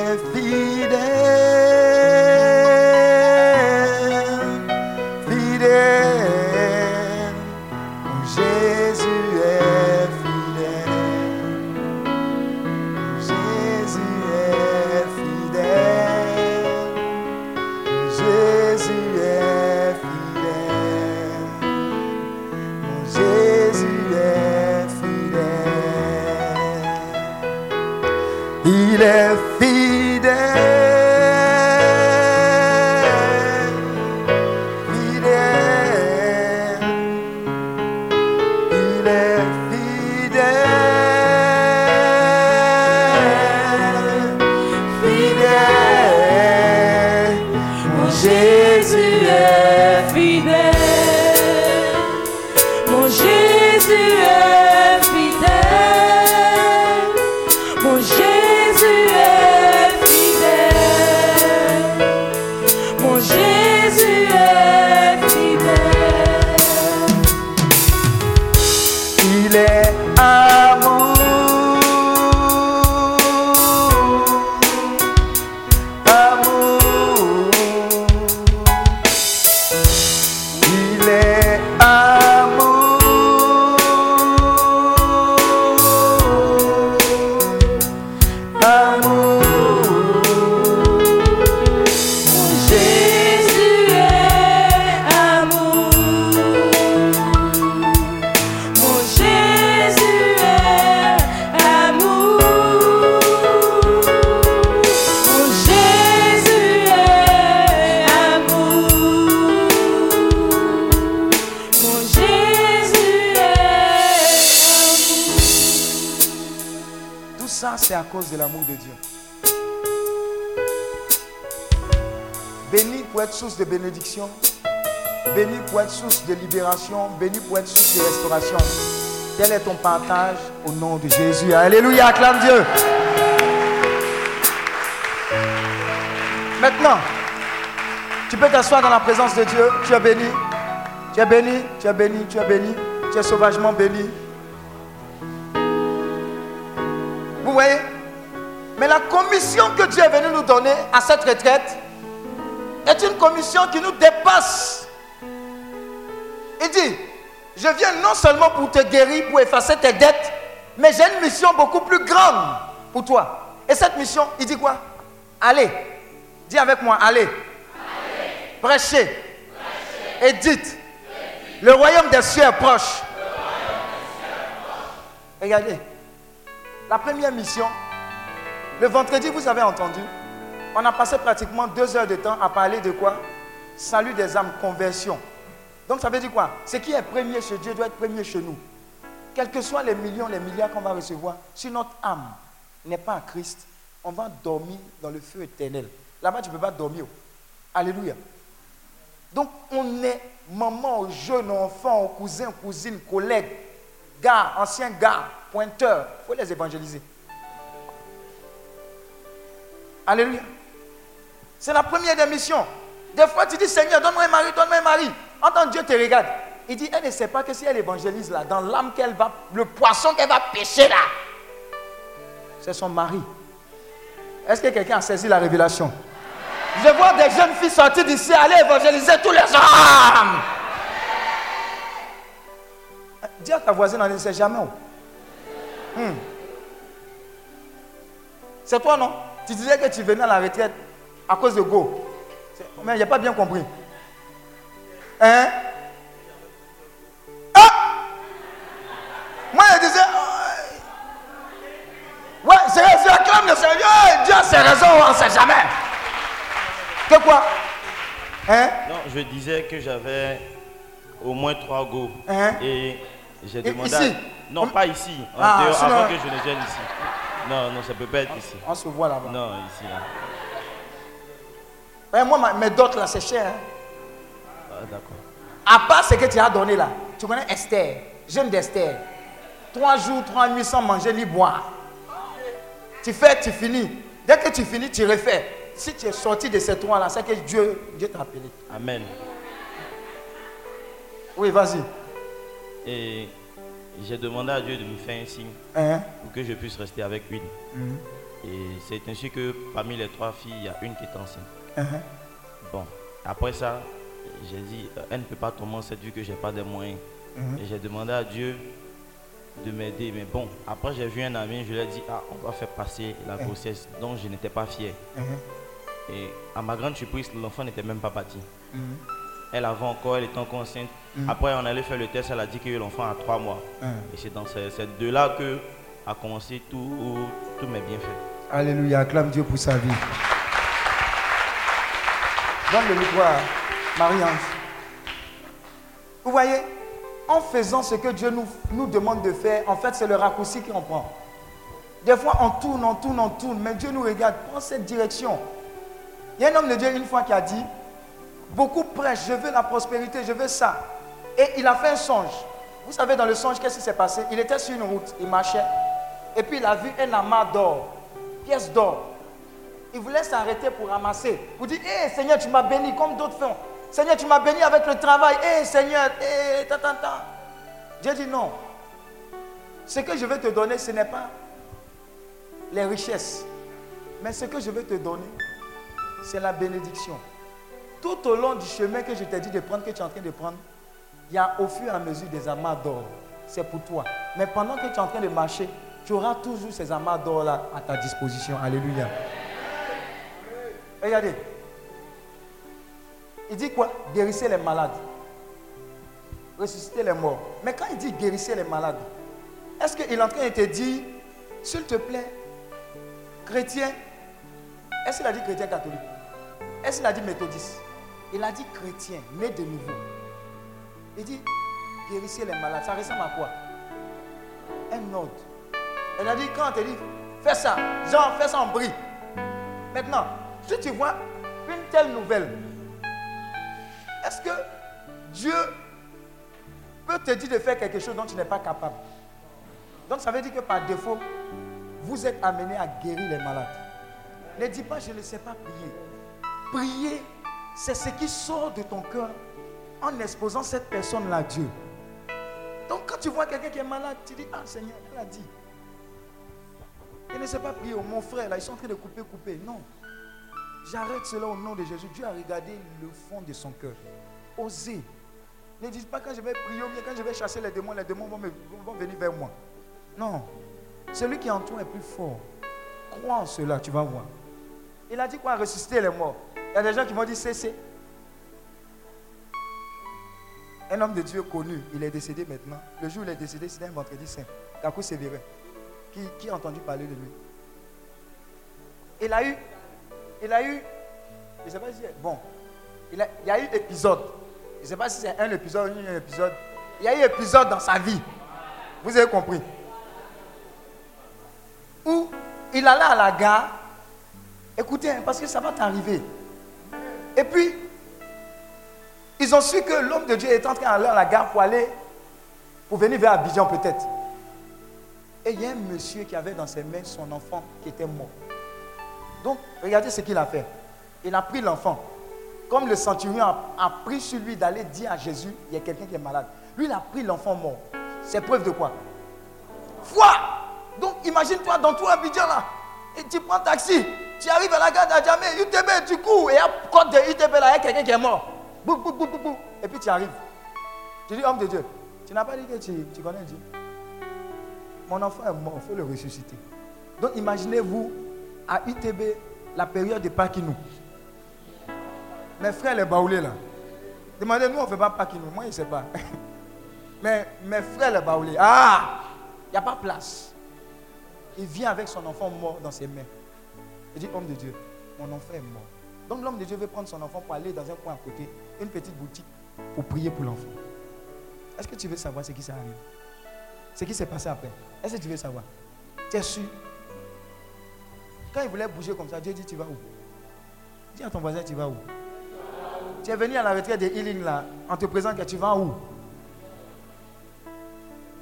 source de bénédiction. Béni pour être source de libération. Béni pour être source de restauration. Tel est ton partage au nom de Jésus. Alléluia, acclame Dieu. Maintenant, tu peux t'asseoir dans la présence de Dieu. Tu es béni. Tu es béni, tu es béni, tu es béni. Tu es sauvagement béni. Vous voyez? Mais la commission que Dieu est venu nous donner à cette retraite une commission qui nous dépasse. Il dit, je viens non seulement pour te guérir, pour effacer tes dettes, mais j'ai une mission beaucoup plus grande pour toi. Et cette mission, il dit quoi? Allez, dis avec moi, allez. Prêchez. Et dites, le royaume des cieux est proche. Regardez, la première mission, le vendredi, vous avez entendu, on a passé pratiquement deux heures de temps à parler de quoi? Salut des âmes, conversion. Donc ça veut dire quoi? Ce qui est premier chez Dieu doit être premier chez nous. Quels que soient les millions, les milliards qu'on va recevoir, si notre âme n'est pas en Christ, on va dormir dans le feu éternel. Là-bas, tu ne peux pas dormir. Alléluia. Donc, on est maman, jeune, enfant, cousin, cousine, collègue, gars, ancien gars, pointeur. Il faut les évangéliser. Alléluia. C'est la première des missions. Des fois, tu dis, Seigneur, donne-moi un mari, donne-moi un mari. Entends, Dieu te regarde. Il dit, elle ne sait pas que si elle évangélise là, dans l'âme qu'elle va, le poisson qu'elle va pêcher là, c'est son mari. Est-ce que quelqu'un a saisi la révélation? Je vois des jeunes filles sortir d'ici, aller évangéliser tous les hommes. Dis à ta voisine, on ne sait jamais où. Hmm. C'est toi, non? Tu disais que tu venais à la retraite à cause de Go. Mais il n'y a pas bien compris. Hein? Ah Moi, je disais. Ouais, c'est je acclame le Seigneur. Dieu a ses raisons, on ne sait jamais. Que quoi? Hein? Non, je disais que j'avais au moins trois go. Hein? Et j'ai demandé. ici? À- Non, On- pas ici. En Ah, dehors, sinon- avant que je ne vienne ici. Non, non, ça peut pas être ici. On se voit là-bas. Non, ici, là. Ouais, moi, mes dots là, c'est cher. hein. Ah, d'accord. À part ce que tu as donné là, tu connais Esther, jeune d'Esther. Trois jours, trois nuits sans manger ni boire. Tu fais, tu finis. Dès que tu finis, tu refais. Si tu es sorti de ces trois là, c'est que Dieu, Dieu t'a appelé. Amen. Oui, vas-y. Et j'ai demandé à Dieu de me faire un signe Hein? pour que je puisse rester avec une. Mhm. Et c'est ainsi que parmi les trois filles, il y a une qui est enceinte. Mhm. Bon, après ça, j'ai dit, euh, elle ne peut pas tomber enceinte vu que j'ai pas de moyens. Mhm. Et j'ai demandé à Dieu de m'aider. Mais bon, après j'ai vu un ami, je lui ai dit, ah, on va faire passer la grossesse dont je n'étais pas fier. Mhm. Et à ma grande surprise, l'enfant n'était même pas parti. Mhm. Elle avait encore, elle était encore enceinte. Mhm. Après, on allait faire le test, elle a dit que l'enfant a trois mois. Mhm. Et c'est dans ces, ces deux-là que a commencé tout, tous mes bienfaits. Alléluia, acclame Dieu pour sa vie. Donne le micro à Marie-Ange. Vous voyez, en faisant ce que Dieu nous, nous demande de faire, en fait, c'est le raccourci qu'on prend. Des fois, on tourne, on tourne, on tourne, mais Dieu nous regarde, prends cette direction. Il y a un homme de Dieu une fois qui a dit, beaucoup prêchent, je veux la prospérité, je veux ça. Et il a fait un songe. Vous savez, dans le songe, qu'est-ce qui s'est passé? Il était sur une route, il marchait, et puis il a vu un amas d'or, pièces d'or. Il voulait s'arrêter pour ramasser. Vous dites, hé Seigneur, tu m'as béni comme d'autres font. Seigneur, tu m'as béni avec le travail. Hé Seigneur, hé, ta, ta. Dieu dit non. Ce que je vais te donner, ce n'est pas les richesses. Mais ce que je vais te donner, c'est la bénédiction. Tout au long du chemin que je t'ai dit de prendre, que tu es en train de prendre, il y a au fur et à mesure des amas d'or. C'est pour toi. Mais pendant que tu es en train de marcher, tu auras toujours ces amas d'or-là à ta disposition. Alléluia. Regardez. Il dit quoi? Guérissez les malades. Ressuscitez les morts. Mais quand il dit guérissez les malades, est-ce qu'il est en train de te dire, s'il te plaît, chrétien, est-ce qu'il a dit chrétien catholique? Est-ce qu'il a dit méthodiste? Il a dit chrétien, né de nouveau. Il dit, guérissez les malades. Ça ressemble à quoi? Un ordre. Il a dit, quand on te dit, fais ça. Genre, fais ça en bris. Maintenant, si tu vois une telle nouvelle, est-ce que Dieu peut te dire de faire quelque chose dont tu n'es pas capable? Donc ça veut dire que par défaut, vous êtes amené à guérir les malades. Ne dis pas, je ne sais pas prier. Prier, c'est ce qui sort de ton cœur en exposant cette personne-là à Dieu. Donc quand tu vois quelqu'un qui est malade, tu dis, ah Seigneur, elle a dit. Il ne sait pas prier. Mon frère, là, ils sont en train de couper, couper. Non. J'arrête cela au nom de Jésus. Dieu a regardé le fond de son cœur. Osez. Ne dites pas quand je vais prier ou bien quand je vais chasser les démons, les démons vont, vont venir vers moi. Non. Celui qui est en toi est plus fort. Crois en cela, tu vas voir. Il a dit quoi? Ressusciter les morts. Il y a des gens qui m'ont dit cessez. Un homme de Dieu connu, il est décédé maintenant. Le jour où il est décédé, c'était un vendredi saint. Kakou Sévérin. Qui, qui a entendu parler de lui Il a eu, il a eu, je ne sais pas si, bon, il, a, y a eu épisode. Je ne sais pas si c'est un épisode ou un épisode. Il y a eu épisode dans sa vie. Vous avez compris? Où il allait à la gare. Écoutez, hein, parce que ça va t'arriver. Et puis, ils ont su que l'homme de Dieu est en train d'aller à la gare pour aller, pour venir vers Abidjan peut-être. Et il y a un monsieur qui avait dans ses mains son enfant qui était mort. Donc, regardez ce qu'il a fait. Il a pris l'enfant. Comme le centurion a, pris sur lui d'aller dire à Jésus, il y a quelqu'un qui est malade. Lui, il a pris l'enfant mort. C'est preuve de quoi? Foi Donc, imagine-toi dans tout Abidjan là. Et tu prends taxi. Tu arrives à la gare d'Adjamé, UTB, tu cours. Et à côté de UTB là, il y a quelqu'un qui est mort. Et puis tu arrives. Tu dis, homme de Dieu, tu n'as pas dit que tu, connais Dieu? Mon enfant est mort, il faut le ressusciter. Donc imaginez-vous à UTB la période de Pakinou. Mes frères les baoulés là. Demandez-nous, on ne fait pas Pakinou. Moi, je ne sais pas. [LAUGHS] Mais mes frères les baoulés, ah, il n'y a pas place. Il vient avec son enfant mort dans ses mains. Il dit, homme de Dieu, mon enfant est mort. Donc l'homme de Dieu veut prendre son enfant pour aller dans un coin à côté, une petite boutique, pour prier pour l'enfant. Est-ce que tu veux savoir ce qui s'est arrivé? Ce qui s'est passé après? Est-ce que tu veux savoir? Tu es sûr? Quand il voulait bouger comme ça, Dieu dit Tu vas où? Dis à ton voisin Tu vas où? Tu es venu à la retraite de healing là, en te présentant que tu vas où?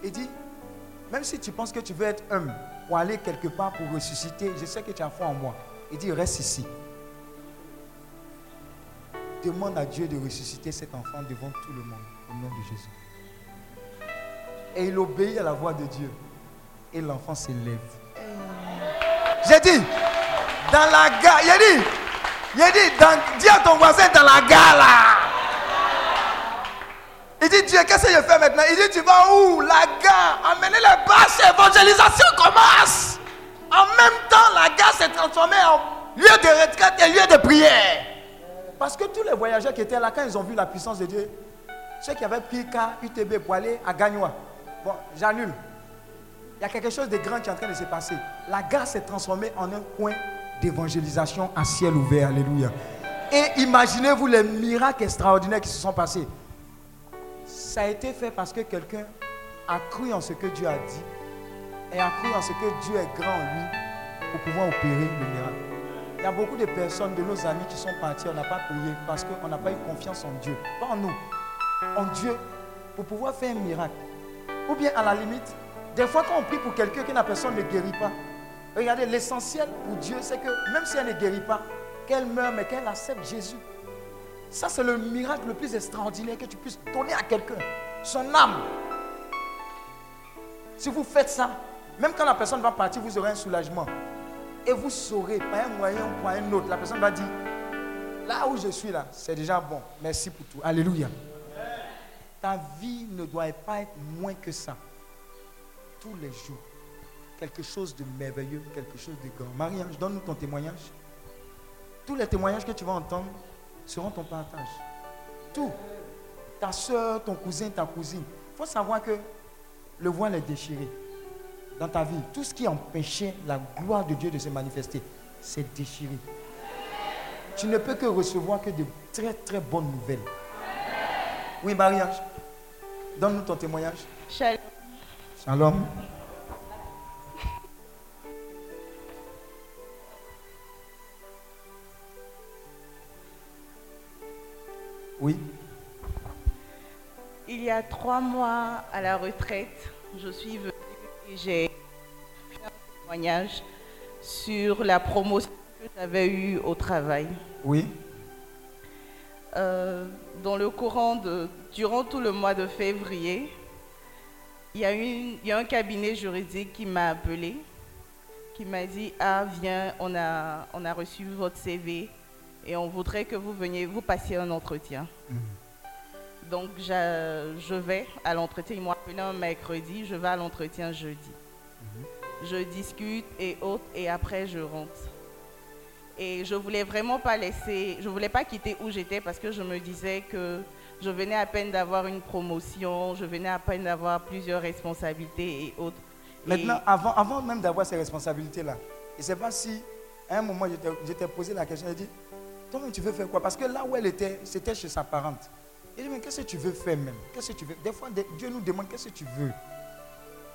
Il dit Même si tu penses que tu veux être homme pour aller quelque part pour ressusciter, je sais que tu as foi en moi. Il dit Reste ici demande à Dieu de ressusciter cet enfant devant tout le monde, au nom de Jésus. Et il obéit à la voix de Dieu. Et l'enfant s'élève. J'ai dit, dans la gare, il a dit, a dit, dans, dis à ton voisin dans la gare là. Il dit, Dieu, qu'est-ce que je fais maintenant? Il dit, tu vas où? La gare. Amenez les bâches, l'évangélisation commence. En même temps, la gare s'est transformée en lieu de retraite et lieu de prière. Parce que tous les voyageurs qui étaient là, quand ils ont vu la puissance de Dieu, ceux qui avaient pris KUTB pour aller à Gagnois, bon, j'annule. Il y a quelque chose de grand qui est en train de se passer. La gare s'est transformée en un coin d'évangélisation à ciel ouvert. Alléluia. Et imaginez-vous les miracles extraordinaires qui se sont passés. Ça a été fait parce que quelqu'un a cru en ce que Dieu a dit et a cru en ce que Dieu est grand en lui pour pouvoir opérer le miracle. Il y a beaucoup de personnes, de nos amis qui sont partis, on n'a pas prié parce qu'on n'a pas eu confiance en Dieu. Pas en nous, en Dieu, pour pouvoir faire un miracle. Ou bien à la limite, des fois quand on prie pour quelqu'un que la personne ne guérit pas, regardez, l'essentiel pour Dieu, c'est que même si elle ne guérit pas, qu'elle meure, mais qu'elle accepte Jésus. Ça, c'est le miracle le plus extraordinaire que tu puisses donner à quelqu'un. Son âme. Si vous faites ça, même quand la personne va partir, vous aurez un soulagement. Et vous saurez, par un moyen ou par un autre, la personne va dire, là où je suis là, c'est déjà bon. Merci pour tout. Alléluia. Ta vie ne doit pas être moins que ça. Tous les jours. Quelque chose de merveilleux, quelque chose de grand. Marie-Ange, donne-nous ton témoignage. Tous les témoignages que tu vas entendre seront ton partage. Tout. Ta soeur, ton cousin, ta cousine. Il faut savoir que le voile est déchiré dans ta vie, tout ce qui empêchait la gloire de Dieu de se manifester, c'est déchiré. Tu ne peux que recevoir que de très très bonnes nouvelles. Oui, Marie-Ange, donne-nous ton témoignage. Shalom. Shalom. Oui. Il y a trois mois à la retraite, je suis venue et j'ai fait un témoignage sur la promotion que j'avais eue au travail. Oui. Euh, dans le courant de, durant tout le mois de février, il y a, une- il y a un cabinet juridique qui m'a appelé, qui m'a dit Ah, viens, on a, on a reçu votre CV et on voudrait que vous veniez, vous passiez un entretien. Donc, j'a- je vais à l'entretien. Ils m'ont appelé un mercredi, je vais à l'entretien jeudi. Je discute et autres, et après, je rentre. Et je voulais vraiment pas laisser, je voulais pas quitter où j'étais parce que je me disais que je venais à peine d'avoir une promotion, je venais à peine d'avoir plusieurs responsabilités et autres. Et- Maintenant, avant, avant même d'avoir ces responsabilités-là, je ne sais pas si, à un moment, je t'ai posé la question, j'ai dit, toi-même, tu veux faire quoi? Parce que là où elle était, c'était chez sa parente. Il dit, mais qu'est-ce que tu veux faire même? Qu'est-ce que tu veux? Des fois, Dieu nous demande, qu'est-ce que tu veux?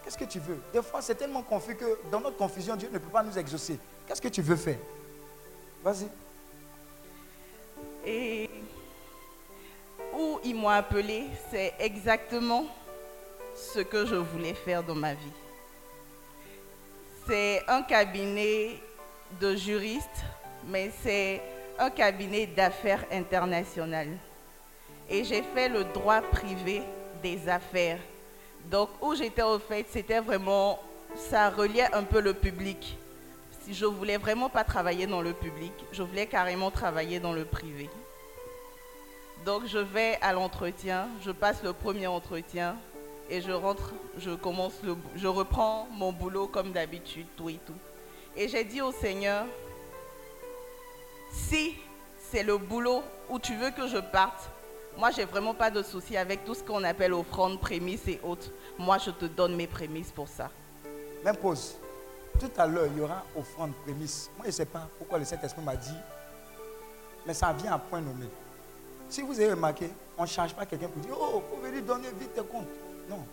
Qu'est-ce que tu veux? Des fois, c'est tellement confus que dans notre confusion, Dieu ne peut pas nous exaucer. Qu'est-ce que tu veux faire? Vas-y. Et où ils m'ont appelé, c'est exactement ce que je voulais faire dans ma vie. C'est un cabinet de juristes, mais c'est un cabinet d'affaires internationales. Et j'ai fait le droit privé des affaires. Donc, où j'étais au fait, c'était vraiment, ça reliait un peu le public. Si je voulais vraiment pas travailler dans le public, je voulais carrément travailler dans le privé. Donc je vais à l'entretien, je passe le premier entretien et je rentre, je commence le, je reprends mon boulot comme d'habitude, tout et tout. Et j'ai dit au Seigneur, si c'est le boulot où tu veux que je parte, moi j'ai vraiment pas de souci avec tout ce qu'on appelle offrande, prémices et autres. Moi je te donne mes prémices pour ça. Même pause. Tout à l'heure, il y aura offrande, prémisse. Moi, je ne sais pas pourquoi le Saint-Esprit m'a dit, mais ça vient à point nommé. Si vous avez remarqué, on ne charge pas quelqu'un pour dire, oh, faut venir donner vite tes comptes. Non.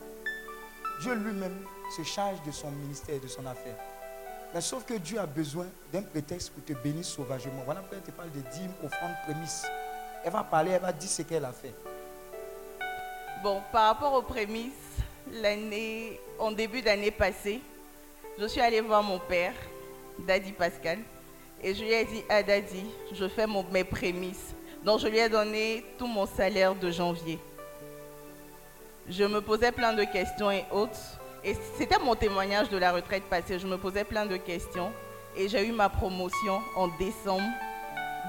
Dieu lui-même se charge de son ministère, de son affaire. Sauf que Dieu a besoin d'un prétexte pour te bénir sauvagement. Voilà pourquoi elle te parle de dîmes, offrande, prémisse. Elle va parler, elle va dire ce qu'elle a fait. Bon, par rapport aux prémices, l'année, en début d'année passée, je suis allée voir mon père, Daddy Pascal, et je lui ai dit, ah Daddy, je fais mes prémices. Donc je lui ai donné tout mon salaire de janvier. Je me posais plein de questions et autres. Et c'était mon témoignage de la retraite passée. Je me posais plein de questions. Et j'ai eu ma promotion en décembre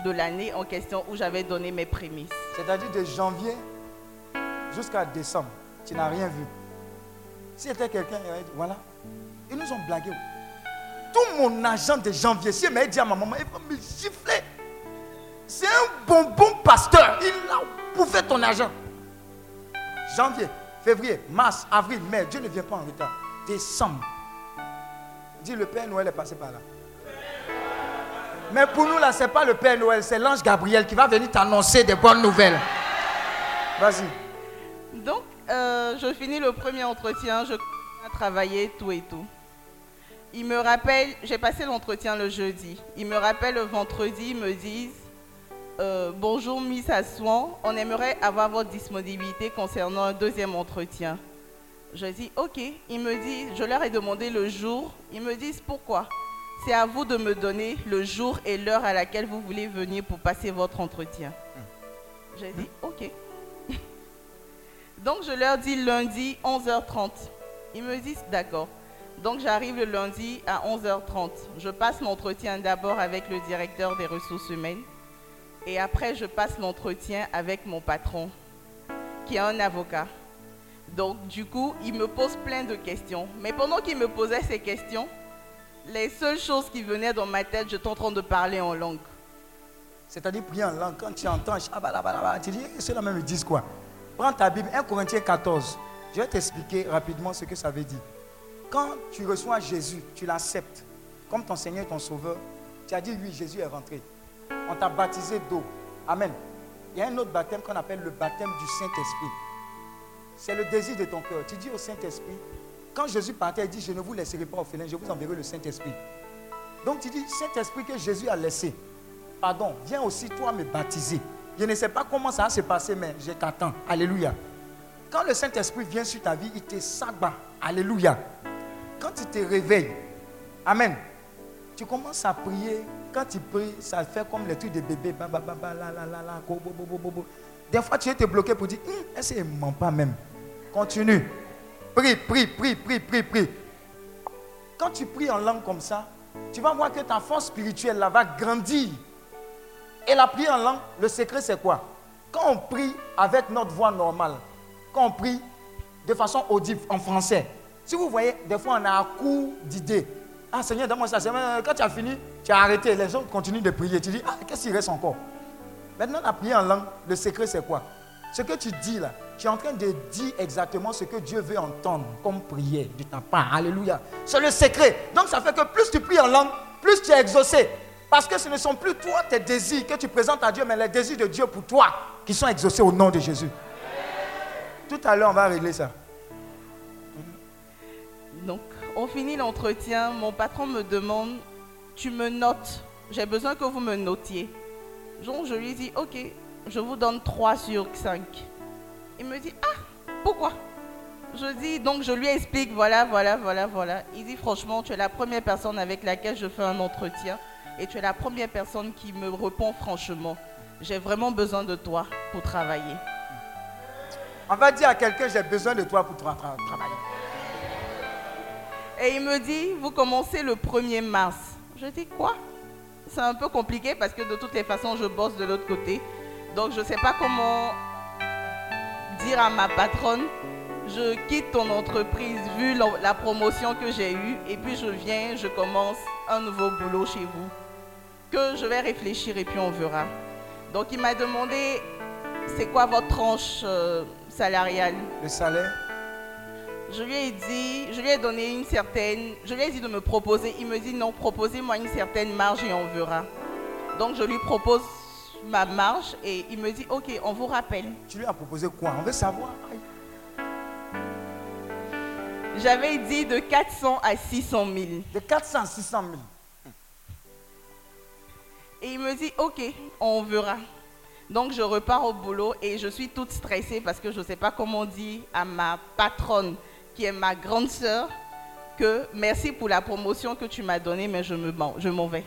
de l'année en question où j'avais donné mes prémices. C'est-à-dire de janvier jusqu'à décembre, tu n'as rien vu. Si c'était quelqu'un, il aurait dit, voilà, ils nous ont blagué. Tout mon argent de janvier, si m'avait dit à ma maman, il va me gifler. C'est un bonbon pasteur. Il a bouffé ton argent. Janvier, février, mars, avril, mai, Dieu ne vient pas en retard. Décembre. Dis, le Père Noël est passé par là. Mais pour nous, là, ce n'est pas le Père Noël, c'est l'ange Gabriel qui va venir t'annoncer des bonnes nouvelles. Vas-y. Donc, euh, je finis le premier entretien, je à travailler, tout et tout. Ils me rappellent, j'ai passé l'entretien le jeudi. Ils me rappellent le vendredi, ils me disent euh, Bonjour Miss Assouan, on aimerait avoir votre disponibilité concernant un deuxième entretien. Je dis Ok. Ils me disent Je leur ai demandé le jour. Ils me disent Pourquoi? C'est à vous de me donner le jour et l'heure à laquelle vous voulez venir pour passer votre entretien. J'ai dit Ok. [LAUGHS] Donc je leur dis lundi 11h30. Ils me disent d'accord. Donc j'arrive le lundi à 11h30. Je passe l'entretien d'abord avec le directeur des ressources humaines et après je passe l'entretien avec mon patron qui est un avocat. Donc du coup, il me pose plein de questions. Mais pendant qu'il me posait ces questions, les seules choses qui venaient dans ma tête, j'étais en train de parler en langue. C'est-à-dire prier en langue. Quand tu entends, shabalabalaba, tu dis, Eh, ceux-là même ils disent quoi? Prends ta Bible, 1 Corinthiens 14. Je vais t'expliquer rapidement ce que ça veut dire. Quand tu reçois Jésus, tu l'acceptes comme ton Seigneur et ton Sauveur. Tu as dit, oui, Jésus est rentré. On t'a baptisé d'eau. Amen. Il y a un autre baptême qu'on appelle le baptême du Saint-Esprit. C'est le désir de ton cœur. Tu dis au Saint-Esprit, quand Jésus partait, il dit, je ne vous laisserai pas orphelin, je vous enverrai le Saint-Esprit. Donc tu dis, Saint-Esprit que Jésus a laissé, pardon, viens aussi toi me baptiser. Je ne sais pas comment ça va se passer, mais je t'attends. Alléluia. Quand le Saint-Esprit vient sur ta vie, il te sabat. Alléluia. Quand tu te réveilles, Amen. Tu commences à prier. Quand tu pries, ça fait comme les trucs de bébé. Des fois, tu es bloqué pour dire, Hum, est-ce ne ment pas même? Continue. Prie, prie, prie, prie, prie, prie. Quand tu pries en langue comme ça, tu vas voir que ta force spirituelle là va grandir. Et la prière en langue, le secret c'est quoi? Quand on prie avec notre voix normale, quand on prie de façon audible en français, si vous voyez, des fois on a un coup d'idée. Ah Seigneur, donne-moi ça. Quand tu as fini, tu as arrêté. Les autres continuent de prier. Tu dis, ah, qu'est-ce qu'il reste encore? Maintenant, la prière en langue, le secret c'est quoi? Ce que tu dis là, tu es en train de dire exactement ce que Dieu veut entendre comme prière de ta part. Alléluia. C'est le secret. Donc ça fait que plus tu pries en langue, plus tu es exaucé. Parce que ce ne sont plus toi tes désirs que tu présentes à Dieu, mais les désirs de Dieu pour toi qui sont exaucés au nom de Jésus. Tout à l'heure, on va régler ça. On finit l'entretien. Mon patron me demande, tu me notes? J'ai besoin que vous me notiez. Donc, je lui dis, ok, je vous donne 3 sur 5. Il me dit, ah, pourquoi? Je dis, donc je lui explique, voilà, voilà, voilà, voilà. Il dit, franchement, tu es la première personne avec laquelle je fais un entretien et tu es la première personne qui me répond franchement. J'ai vraiment besoin de toi pour travailler. On va dire à quelqu'un, j'ai besoin de toi pour tra- tra- travailler. Et il me dit, vous commencez le 1er mars. Je dis, quoi? C'est un peu compliqué parce que de toutes les façons, je bosse de l'autre côté. Donc, je ne sais pas comment dire à ma patronne, je quitte ton entreprise vu la, promotion que j'ai eue et puis je viens, je commence un nouveau boulot chez vous. Que je vais réfléchir et puis on verra. Donc, il m'a demandé, c'est quoi votre tranche euh, salariale? Le salaire? Je lui ai dit, je lui ai donné une certaine, je lui ai dit de me proposer. Il me dit non, proposez-moi une certaine marge et on verra. Donc je lui propose ma marge et il me dit ok, on vous rappelle. Tu lui as proposé quoi? On veut savoir. J'avais dit de 400 à 600 000. De 400 à 600 000. Et il me dit ok, on verra. Donc je repars au boulot et je suis toute stressée parce que je ne sais pas comment dire à ma patronne, qui est ma grande sœur, que merci pour la promotion que tu m'as donnée, mais je me m'en- je m'en vais.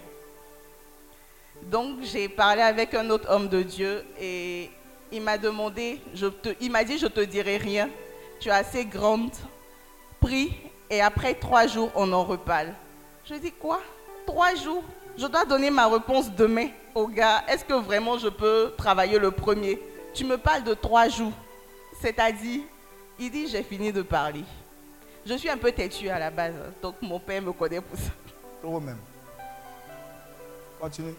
Donc j'ai parlé avec un autre homme de Dieu et il m'a demandé, je te- il m'a dit je te dirai rien, tu es assez grande, prie et après trois jours on en reparle. Je dis quoi? Trois jours? Je dois donner ma réponse demain au gars. Est-ce que vraiment je peux travailler le premier? Tu me parles de trois jours. C'est-à-dire, il dit j'ai fini de parler. Je suis un peu têtue à la base, donc mon père me connaît pour ça. Trop même. Continue.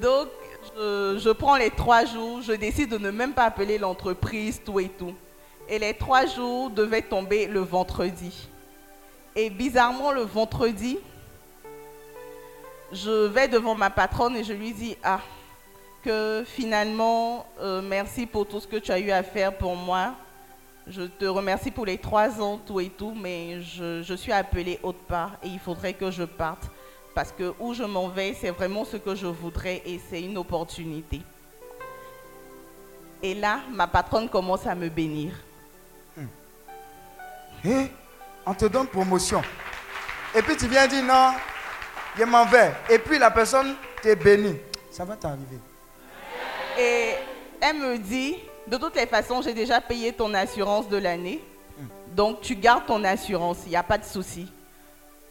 Donc, je, je prends les trois jours, je décide de ne même pas appeler l'entreprise, tout et tout. Et les trois jours devaient tomber le vendredi. Et bizarrement, le vendredi, je vais devant ma patronne et je lui dis, ah, que finalement, euh, merci pour tout ce que tu as eu à faire pour moi. Je te remercie pour les trois ans, tout et tout, mais je, je suis appelée autre part et il faudrait que je parte. Parce que où je m'en vais, c'est vraiment ce que je voudrais et c'est une opportunité. Et là, ma patronne commence à me bénir. Eh, on te donne promotion. Et puis tu viens dire non, je m'en vais. Et puis la personne t'est bénie. Ça va t'arriver. Et elle me dit, de toutes les façons, j'ai déjà payé ton assurance de l'année. Donc tu gardes ton assurance, il n'y a pas de souci.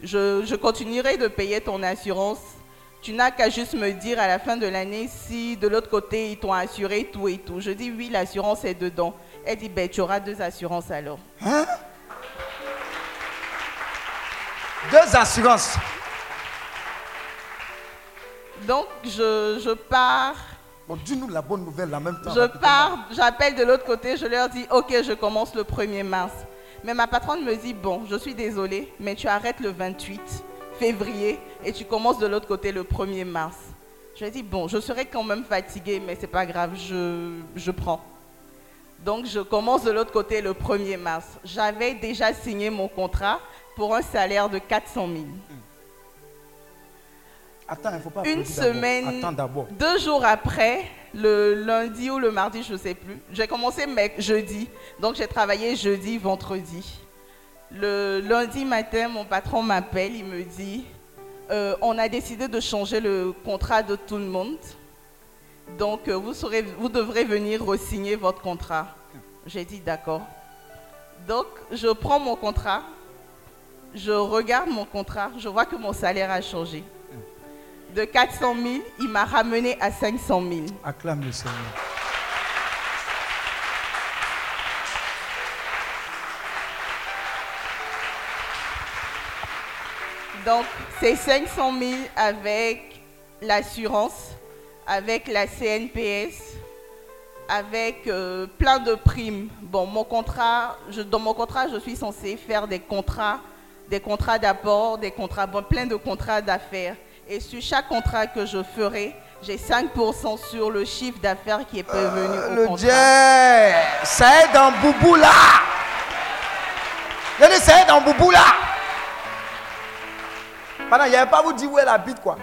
Je, je continuerai de payer ton assurance. Tu n'as qu'à juste me dire à la fin de l'année si de l'autre côté ils t'ont assuré tout et tout. Je dis oui, l'assurance est dedans. Elle dit, ben, tu auras deux assurances alors. Hein? Deux assurances. Donc je, je pars Bon, dis-nous la bonne nouvelle en même temps. Je pars, j'appelle de l'autre côté, je leur dis, ok, je commence le 1er mars. Mais ma patronne me dit, bon, je suis désolée, mais tu arrêtes le 28 février et tu commences de l'autre côté le 1er mars. Je lui ai dit, bon, je serai quand même fatiguée, mais c'est pas grave, je, je prends. Donc je commence de l'autre côté le 1er mars. J'avais déjà signé mon contrat pour un salaire de 400 000. Attends, il ne faut pas Une semaine, Attends deux jours après, le lundi ou le mardi, je ne sais plus. J'ai commencé mec, jeudi. Donc j'ai travaillé jeudi, vendredi. Le lundi matin, mon patron m'appelle, il me dit, euh, on a décidé de changer le contrat de tout le monde. Donc euh, vous, serez, vous devrez venir re-signer votre contrat. J'ai dit d'accord. Donc je prends mon contrat, je regarde mon contrat, je vois que mon salaire a changé. De 400 000, il m'a ramené à 500 000. Acclame le Seigneur. Donc, c'est 500 000 avec l'assurance, avec la CNPS, avec euh, plein de primes. Bon, mon contrat, je- dans mon contrat, je suis censée faire des contrats, des contrats d'apport, des contrats, bon, plein de contrats d'affaires. Et sur chaque contrat que je ferai, j'ai 5% sur le chiffre d'affaires qui est prévenu au Le contrat. Dieu, ça est dans Boubou là. Je dis, ça est dans Boubou là. Pendant, il n'y avait pas vous dire où est la bite quoi.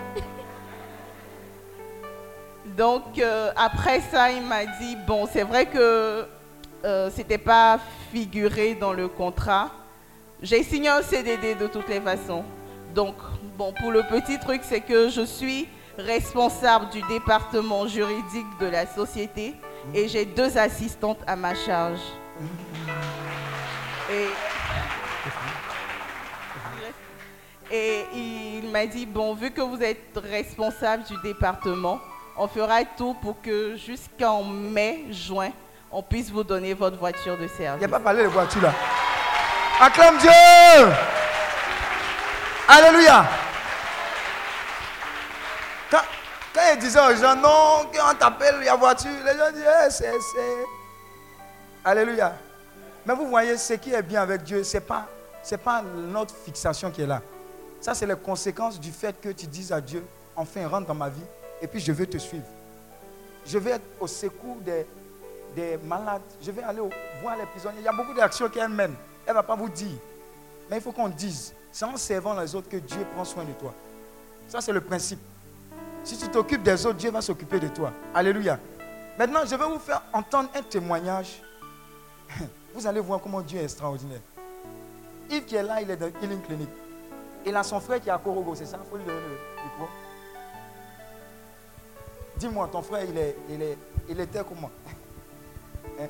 Donc euh, après ça, il m'a dit bon, c'est vrai que euh, c'était pas figuré dans le contrat. J'ai signé un CDD de toutes les façons. Donc bon, pour le petit truc, c'est que je suis responsable du département juridique de la société et j'ai deux assistantes à ma charge. Et il m'a dit, bon, vu que vous êtes responsable du département, on fera tout pour que jusqu'en mai, juin, on puisse vous donner votre voiture de Il service. n'y a pas parlé de voiture là. Acclame Dieu. Alléluia. Quand, quand il disait aux gens, non, on t'appelle, il y a voiture, les gens disent, Eh, c'est, c'est. Alléluia. Mais vous voyez, ce qui est bien avec Dieu, ce n'est pas, c'est pas notre fixation qui est là. Ça, c'est les conséquences du fait que tu dises à Dieu, enfin, rentre dans ma vie, et puis je vais te suivre. Je vais être au secours des, des malades. Je vais aller voir les prisonniers. Il y a beaucoup d'actions qu'elle mène. Elle ne va pas vous dire. Mais il faut qu'on dise. C'est en servant les autres que Dieu prend soin de toi. Ça, c'est le principe. Si tu t'occupes des autres, Dieu va s'occuper de toi. Alléluia. Maintenant, je vais vous faire entendre un témoignage. [LAUGHS] Vous allez voir comment Dieu est extraordinaire. Yves qui est là, il est dans Healing Clinic. Il a son frère qui est à Korogo, c'est ça Il faut lui donner le micro. Dis-moi, ton frère, il, est, il, est, il était comment? [LAUGHS]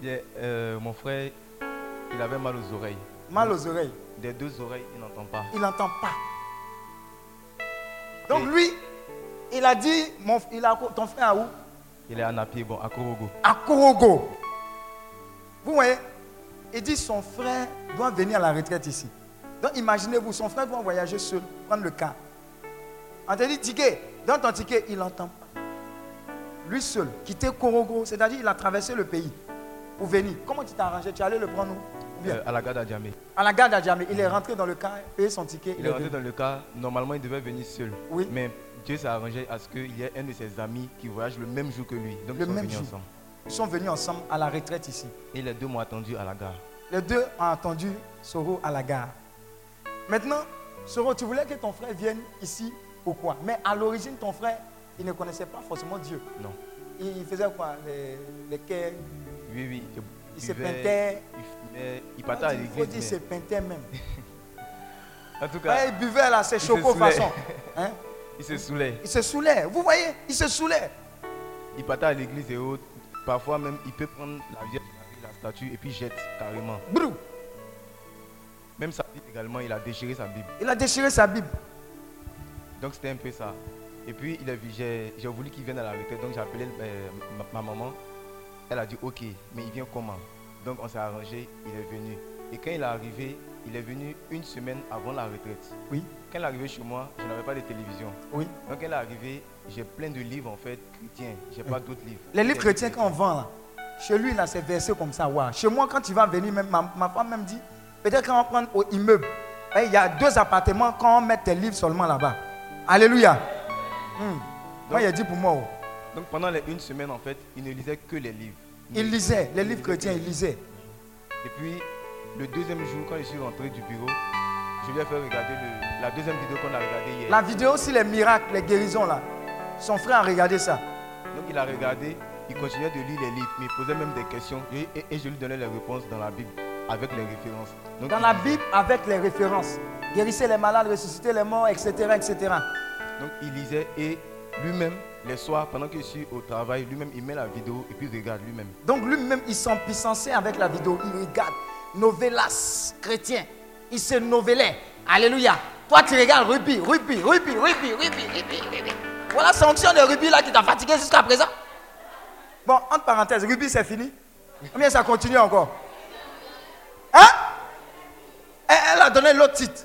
Bien, euh, mon frère, il avait mal aux oreilles. Mal aux oreilles? Des deux oreilles, il n'entend pas. Il n'entend pas. Donc Et- lui, il a dit, mon, il a, ton frère à où? Il est pied, bon, à Korogo. À Korogo. Vous voyez Il dit son frère doit venir à la retraite ici. Donc imaginez-vous, son frère doit voyager seul, prendre le car. On te dit ticket, dans ton ticket, il n'entend pas. Lui seul, quitter Korogo, c'est-à-dire il a traversé le pays pour venir. Comment tu t'es arrangé? Tu allais le prendre où? Euh, à la gare d'Adjamé. À la gare d'Adjamé, il est rentré dans le car, payé son ticket. Il est rentré venu. dans le car. Normalement, il devait venir seul. Oui. Mais Dieu s'est arrangé à ce qu'il y ait un de ses amis qui voyage le même jour que lui. Donc, Le ils sont même venus jour. ensemble. Ils sont venus ensemble à la retraite ici. Et les deux m'ont attendu à la gare. Les deux ont attendu Soro à la gare. Maintenant, Soro, tu voulais que ton frère vienne ici pourquoi Mais à l'origine, ton frère, il ne connaissait pas forcément Dieu. Non. Il faisait quoi? Les, les quais, Oui, oui. il se peintait. Il, fumait, il partait à Il faut l'église. dire, il se peintait même. [LAUGHS] En tout cas, Ouais, il buvait là, c'est choco façon. [LAUGHS] Hein? Il se saoulait. Il se saoulait. Vous voyez, il se saoulait. Il partait à l'église et autres. Parfois même, il peut prendre la Vierge la statue, et puis jette carrément. Brou. Même sa Bible également, il a déchiré sa Bible. Il a déchiré sa Bible. Donc c'était un peu ça. Et puis il a vu- j'ai j'ai voulu qu'il vienne à la retraite, donc j'ai appelé euh, ma, ma maman. Elle a dit ok, mais il vient comment? Donc on s'est arrangé, il est venu. Et quand il est arrivé, il est venu une semaine avant la retraite. Oui. Quand il est arrivé chez moi, je n'avais pas de télévision. Oui. Donc quand il est arrivé, j'ai plein de livres en fait chrétiens. J'ai pas d'autres livres. Les livres chrétiens qu'on vend là, chez lui, là, c'est versé comme ça. Chez moi, quand il va venir, même, ma, ma femme même dit, peut-être qu'on va prendre au immeuble. Eh, Il y a deux appartements quand on met tes livres seulement là-bas. Alléluia. Hmm. Moi, il a dit pour moi. oh. Donc pendant les une semaine en fait, il ne lisait que les livres. Il lisait, les livres chrétiens, il lisait. Et puis, le deuxième jour, quand je suis rentré du bureau, je lui ai fait regarder le- la deuxième vidéo qu'on a regardée hier. La vidéo sur les miracles, les guérisons là. Son frère a regardé ça. Donc il a regardé, il continuait de lire les livres, mais il posait même des questions et, et- et je lui donnais les réponses dans la Bible avec les références. Donc, Dans la. Bible, avec les références. Guérissez les malades, ressuscitez les morts, etc. etc. Donc il lisait et lui-même, les soirs, pendant que je suis au travail, lui-même il met la vidéo et puis il regarde lui-même. Donc lui-même, il s'empuissançait avec la vidéo. Il regarde. Novelas, chrétien. Il se novelait. Alléluia. Toi, tu regardes rugby, rugby, rugby, rugby, rugby, rugby, rugby. Voilà sanction de rugby là qui t'a fatigué jusqu'à présent. Bon, entre parenthèses, rugby c'est fini. [LAUGHS] Ou bien ça continue encore? Hein? Elle, elle a donné l'autre titre.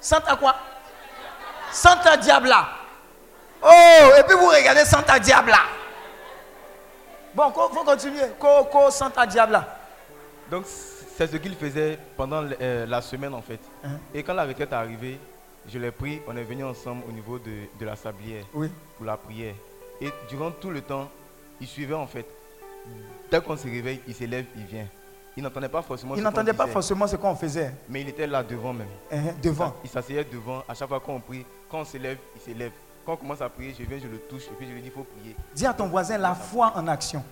Santa quoi? Santa Diabla. Oh, et puis vous regardez Santa Diabla. Bon, il faut continuer. Coco Santa Diabla. Donc c'est ce qu'il faisait pendant euh, la semaine en fait. Hein? Et quand la retraite est arrivée, je l'ai pris, on est venu ensemble au niveau de, de la sablière Oui. pour la prière. Et durant tout le temps, il suivait en fait. Dès qu'on se réveille, il s'élève, il vient. Il n'entendait pas forcément Il ce qu'on n'entendait pas forcément ce qu'on faisait Mais il était là devant même. hein, devant. Il s'asseyait devant. À chaque fois qu'on prie, quand on s'élève, il s'élève. Quand on commence à prier, je viens, je le touche et puis je lui dis, il faut prier. Dis à ton voisin la foi en action.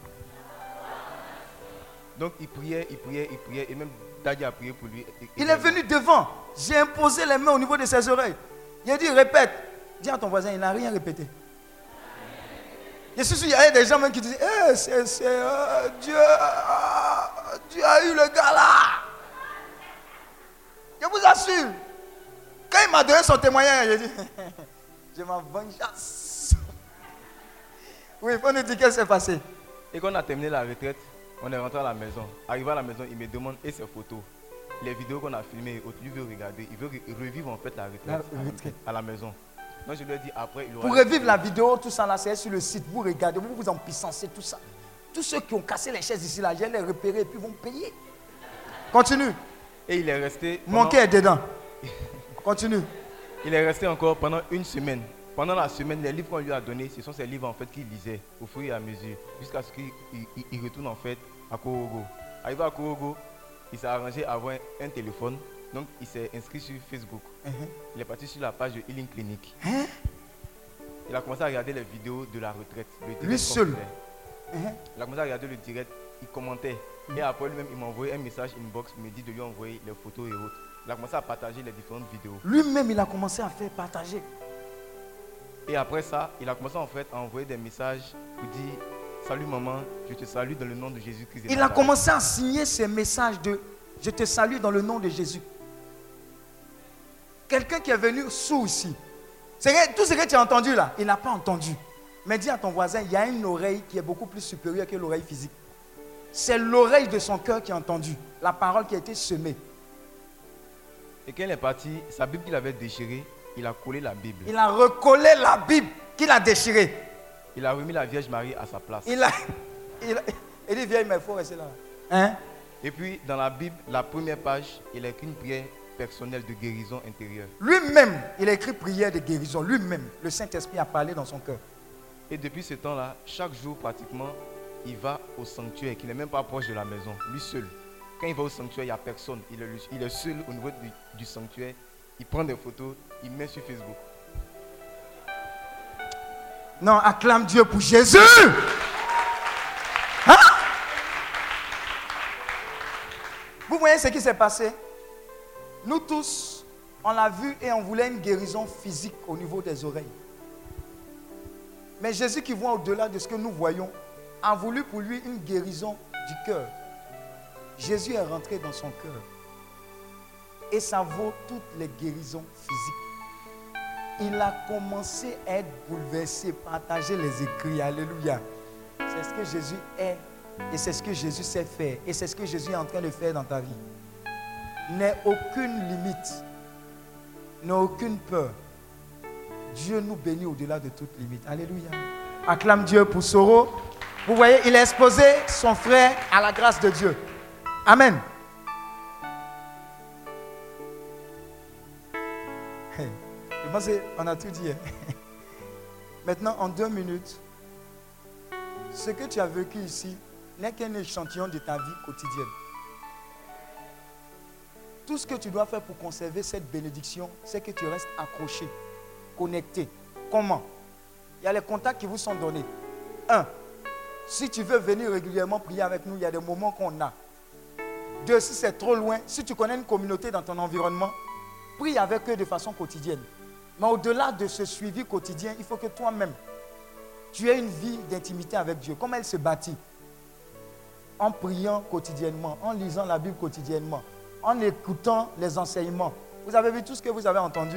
Donc il priait, il priait, il priait. Et même Daddy a prié pour lui. Il est venu devant. J'ai imposé les mains au niveau de ses oreilles. Il a dit répète. Dis à ton voisin, il n'a rien répété. Je suis sûr, il y avait des gens même qui disaient Eh, c'est, c'est, euh, Dieu, ah, Dieu a eu le gars là. Je vous assure. Quand il m'a donné son témoignage, j'ai dit [LAUGHS] Je m'en vengeance. Oui, il faut nous dire qu'est-ce qui s'est passé. Et quand on a terminé la retraite, on est rentré à la maison. Arrivé à la maison, il me demande et ses photos, les vidéos qu'on a filmées, et autres, lui veut regarder, il veut re- revivre en fait la retraite, La à- la maison. Donc je lui ai dit après, il aura. Pour revivre la vidéo, tout ça là, c'est sur le site. Vous regardez, vous vous en puissancez, tout ça. Tous ceux qui ont cassé les chaises ici là, je les repérer et puis ils vont payer. Continue. Et il est resté. pendant- Manquer est dedans. Continue. Il est resté encore pendant une semaine. Pendant la semaine, les livres qu'on lui a donnés, ce sont ces livres en fait qu'il lisait au fur et à mesure, jusqu'à ce qu'il il- il- il retourne en fait à Korogo. Arrivé à il s'est arrangé à avoir un téléphone, donc il s'est inscrit sur Facebook. Il est parti sur la page de Healing Clinic. Hein? Il a commencé à regarder les vidéos de la retraite. le Lui seul? Hein? Il a commencé à regarder le direct, il commentait. Et après lui-même, il m'a envoyé un message inbox, il me dit de lui envoyer les photos et autres. Il a commencé à partager les différentes vidéos. Lui-même, il a commencé à faire partager. Et après ça, il a commencé en fait à envoyer des messages pour dire Salut maman, je te salue dans le nom de Jésus-Christ. Il a commencé à signer ces messages de Je te salue dans le nom de Jésus. Quelqu'un qui est venu sous ici. Tout ce que tu as entendu là, il n'a pas entendu. Mais dis à ton voisin, il y a une oreille qui est beaucoup plus supérieure que l'oreille physique. C'est l'oreille de son cœur qui a entendu la parole qui a été semée. Et quand il est parti, sa Bible qu'il avait déchirée, il a collé la Bible. Il a recollé la Bible qu'il a déchirée. Il a remis la Vierge Marie à sa place. Il a, il a, il dit, viens, mais il faut rester là. Hein? Et puis dans la Bible, la première page, il a écrit une prière personnelle de guérison intérieure. Lui-même, il a écrit prière de guérison. Lui-même, le Saint-Esprit a parlé dans son cœur. Et depuis ce temps-là, chaque jour pratiquement, il va au sanctuaire, qui n'est même pas proche de la maison, lui seul. Quand il va au sanctuaire, il n'y a personne. Il est, il est seul au niveau du, du sanctuaire. Il prend des photos, il met sur Facebook. Non, acclame Dieu pour Jésus. Hein? Vous voyez ce qui s'est passé? Nous tous, on l'a vu et on voulait une guérison physique au niveau des oreilles. Mais Jésus qui voit au-delà de ce que nous voyons, a voulu pour lui une guérison du cœur. Jésus est rentré dans son cœur. Et ça vaut toutes les guérisons physiques il a commencé à être bouleversé, partager les écrits. Alléluia. C'est ce que Jésus est et c'est ce que Jésus sait faire et c'est ce que Jésus est en train de faire dans ta vie. N'aie aucune limite, n'aie aucune peur. Dieu nous bénit au-delà de toute limite. Alléluia. Acclame Dieu pour Soro. Vous voyez, il a exposé son frère à la grâce de Dieu. Amen. Je pense qu'on a tout dit. hein. [LAUGHS] Maintenant, en deux minutes, ce que tu as vécu ici n'est qu'un échantillon de ta vie quotidienne. Tout ce que tu dois faire pour conserver cette bénédiction, c'est que tu restes accroché, connecté. Comment? Il y a les contacts qui vous sont donnés. Un, si tu veux venir régulièrement prier avec nous, il y a des moments qu'on a. Deux, si c'est trop loin, si tu connais une communauté dans ton environnement, prie avec eux de façon quotidienne. Mais au-delà de ce suivi quotidien, il faut que toi-même, tu aies une vie d'intimité avec Dieu. Comment elle se bâtit En priant quotidiennement, en lisant la Bible quotidiennement, en écoutant les enseignements. Vous avez vu tout ce que vous avez entendu?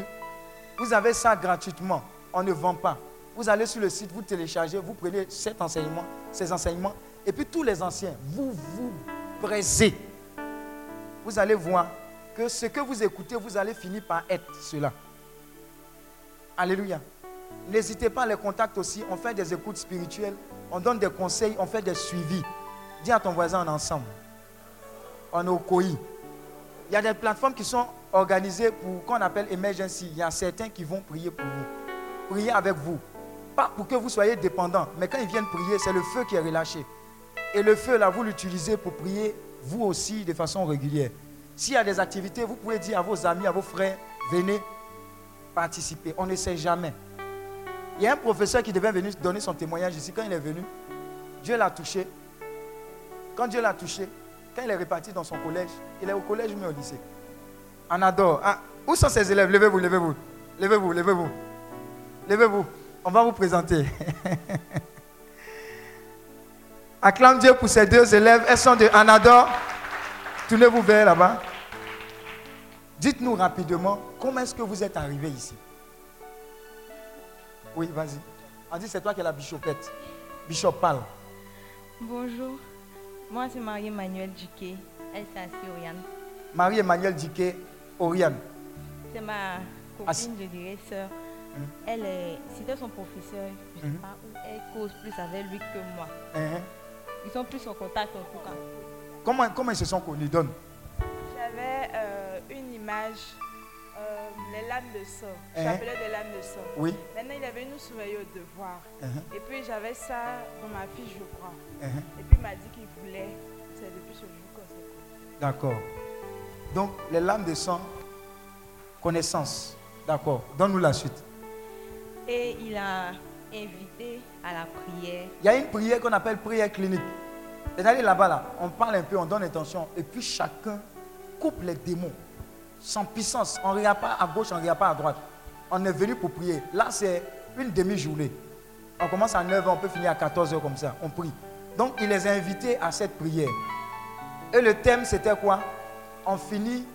Vous avez ça gratuitement. On ne vend pas. Vous allez sur le site, vous téléchargez, vous prenez cet enseignement, ces enseignements, et puis tous les anciens, vous vous braisez. Vous allez voir que ce que vous écoutez, vous allez finir par être cela. Alléluia. N'hésitez pas à les contacter aussi. On fait des écoutes spirituelles, on donne des conseils, on fait des suivis. Dis à ton voisin en ensemble. On est au. Il y a des plateformes qui sont organisées pour qu'on appelle emergency. Il y a certains qui vont prier pour vous. Prier avec vous. Pas pour que vous soyez dépendants, mais quand ils viennent prier, c'est le feu qui est relâché. Et le feu, là, vous l'utilisez pour prier vous aussi de façon régulière. S'il y a des activités, vous pouvez dire à vos amis, à vos frères, venez On ne sait jamais. Il y a un professeur qui devait venir donner son témoignage ici. Quand il est venu, Dieu l'a touché. Quand Dieu l'a touché, quand il est reparti dans son collège, il est au collège mais au lycée? On adore. Ah, où sont ses élèves? Levez-vous, levez-vous. Levez-vous, levez-vous. Levez-vous. On va vous présenter. [LAUGHS] Acclame Dieu pour ces deux élèves. Elles sont de Anador. Tournez-vous vers là-bas. Dites-nous rapidement comment est-ce que vous êtes arrivé ici? Oui, vas-y. On dit c'est toi qui es la bichopette. Bishop parle. Bonjour, moi c'est Marie-Emmanuelle Duquet. Assise Oriane. Marie-Emmanuelle Diké, Oriane. C'est ma copine, je dirais, sœur. Mhm. Elle est, c'était son professeur, je sais Mhm. pas, où elle cause plus avec lui que moi. Hein? Ils sont plus en contact en tout cas. Comment, comment ils se sont connus? Donne. J'avais euh, image, euh, les lames de sang. Hein? J'appelais des lames de sang. Oui. Maintenant, il est venu nous surveiller au devoir. Hein, Et puis, j'avais ça dans ma fiche, je crois. hein. Et puis, il m'a dit qu'il voulait. C'est depuis ce jour qu'on s'est connus. D'accord. Donc, les lames de sang, connaissance. D'accord. Donne-nous la suite. Et il a invité à la prière. Il y a une prière qu'on appelle prière clinique. C'est-à-dire là-bas, là, on parle un peu, on donne intention, et puis chacun coupe les démons sans puissance. On ne regarde pas à gauche, on ne regarde pas à droite. On est venu pour prier. Là, c'est une demi-journée. On commence à 9h, on peut finir à 14h comme ça. On prie. Donc, il les a invités à cette prière. Et le thème, c'était quoi? On finit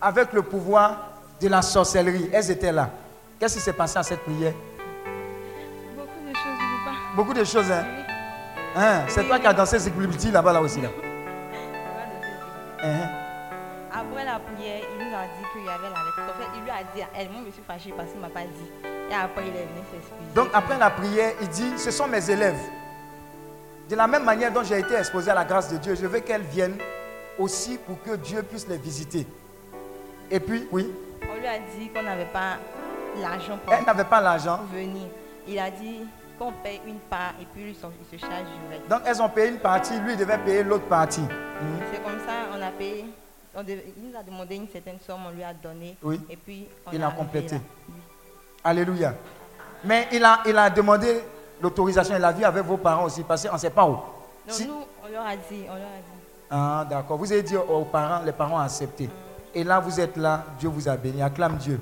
avec le pouvoir de la sorcellerie. Elles étaient là. Qu'est-ce qui s'est passé à cette prière? Beaucoup de choses, je ne pas. Beaucoup de choses, hein? Hein, C'est toi qui as dansé Zigbulibiti là-bas, là aussi. Là. Hein, Après la prière, il nous a dit qu'il y avait la lettre. En fait, il lui a dit elle, moi je suis fâchée parce qu'il ne m'a pas dit. Et après, il est venu s'excuser. Donc après la prière, il dit, ce sont mes élèves. De la même manière dont j'ai été exposé à la grâce de Dieu, je veux qu'elles viennent aussi pour que Dieu puisse les visiter. Et puis, oui, On lui a dit qu'on n'avait pas l'argent pour, elle n'avait pas l'argent. venir. Il a dit qu'on paye une part et puis lui, il se charge du reste. Donc elles ont payé une partie, lui il devait payer l'autre partie. C'est comme ça, on a payé. On devait- il nous a demandé une certaine somme, on lui a donné. Oui. Et puis, on Il est a complété. Oui. Alléluia. Mais il a, il a demandé l'autorisation, il a vu avec vos parents aussi, parce qu'on ne sait pas où. Si- nous, on leur a dit, on leur a dit. Ah, d'accord. Vous avez dit aux parents, les parents ont accepté. Et là, vous êtes là, Dieu vous a béni. Acclame Dieu.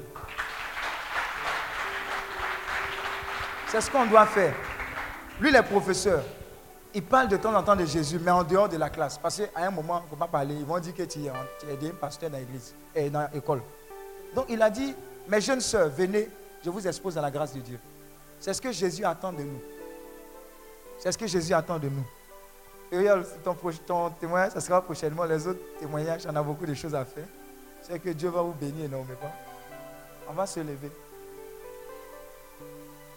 C'est ce qu'on doit faire. Lui, les professeurs, ils parlent de temps en temps de Jésus, mais en dehors de la classe. Parce qu'à un moment, il ne faut pas parler. Ils vont dire que tu es, un- pasteur dans l'église, et dans l'école. Donc, il a dit, mes jeunes sœurs, venez, je vous expose à la grâce de Dieu. C'est ce que Jésus attend de nous. C'est ce que Jésus attend de nous. Et regarde, ton, ton témoignage, ça sera prochainement. Les autres témoignages, on a beaucoup de choses à faire. C'est que Dieu va vous bénir énormément. On va se lever.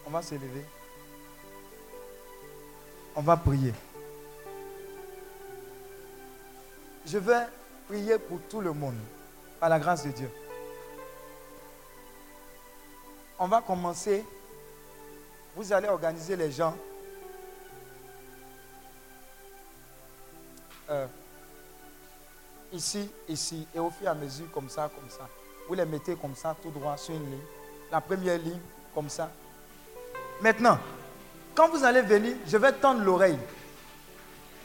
On va se lever. On va prier. Je vais prier pour tout le monde, par la grâce de Dieu. On va commencer. Vous allez organiser les gens Euh, ici, ici, et au fur et à mesure, comme ça, comme ça. Vous les mettez comme ça, tout droit, sur une ligne. La première ligne, comme ça. Maintenant, quand vous allez venir, je vais tendre l'oreille.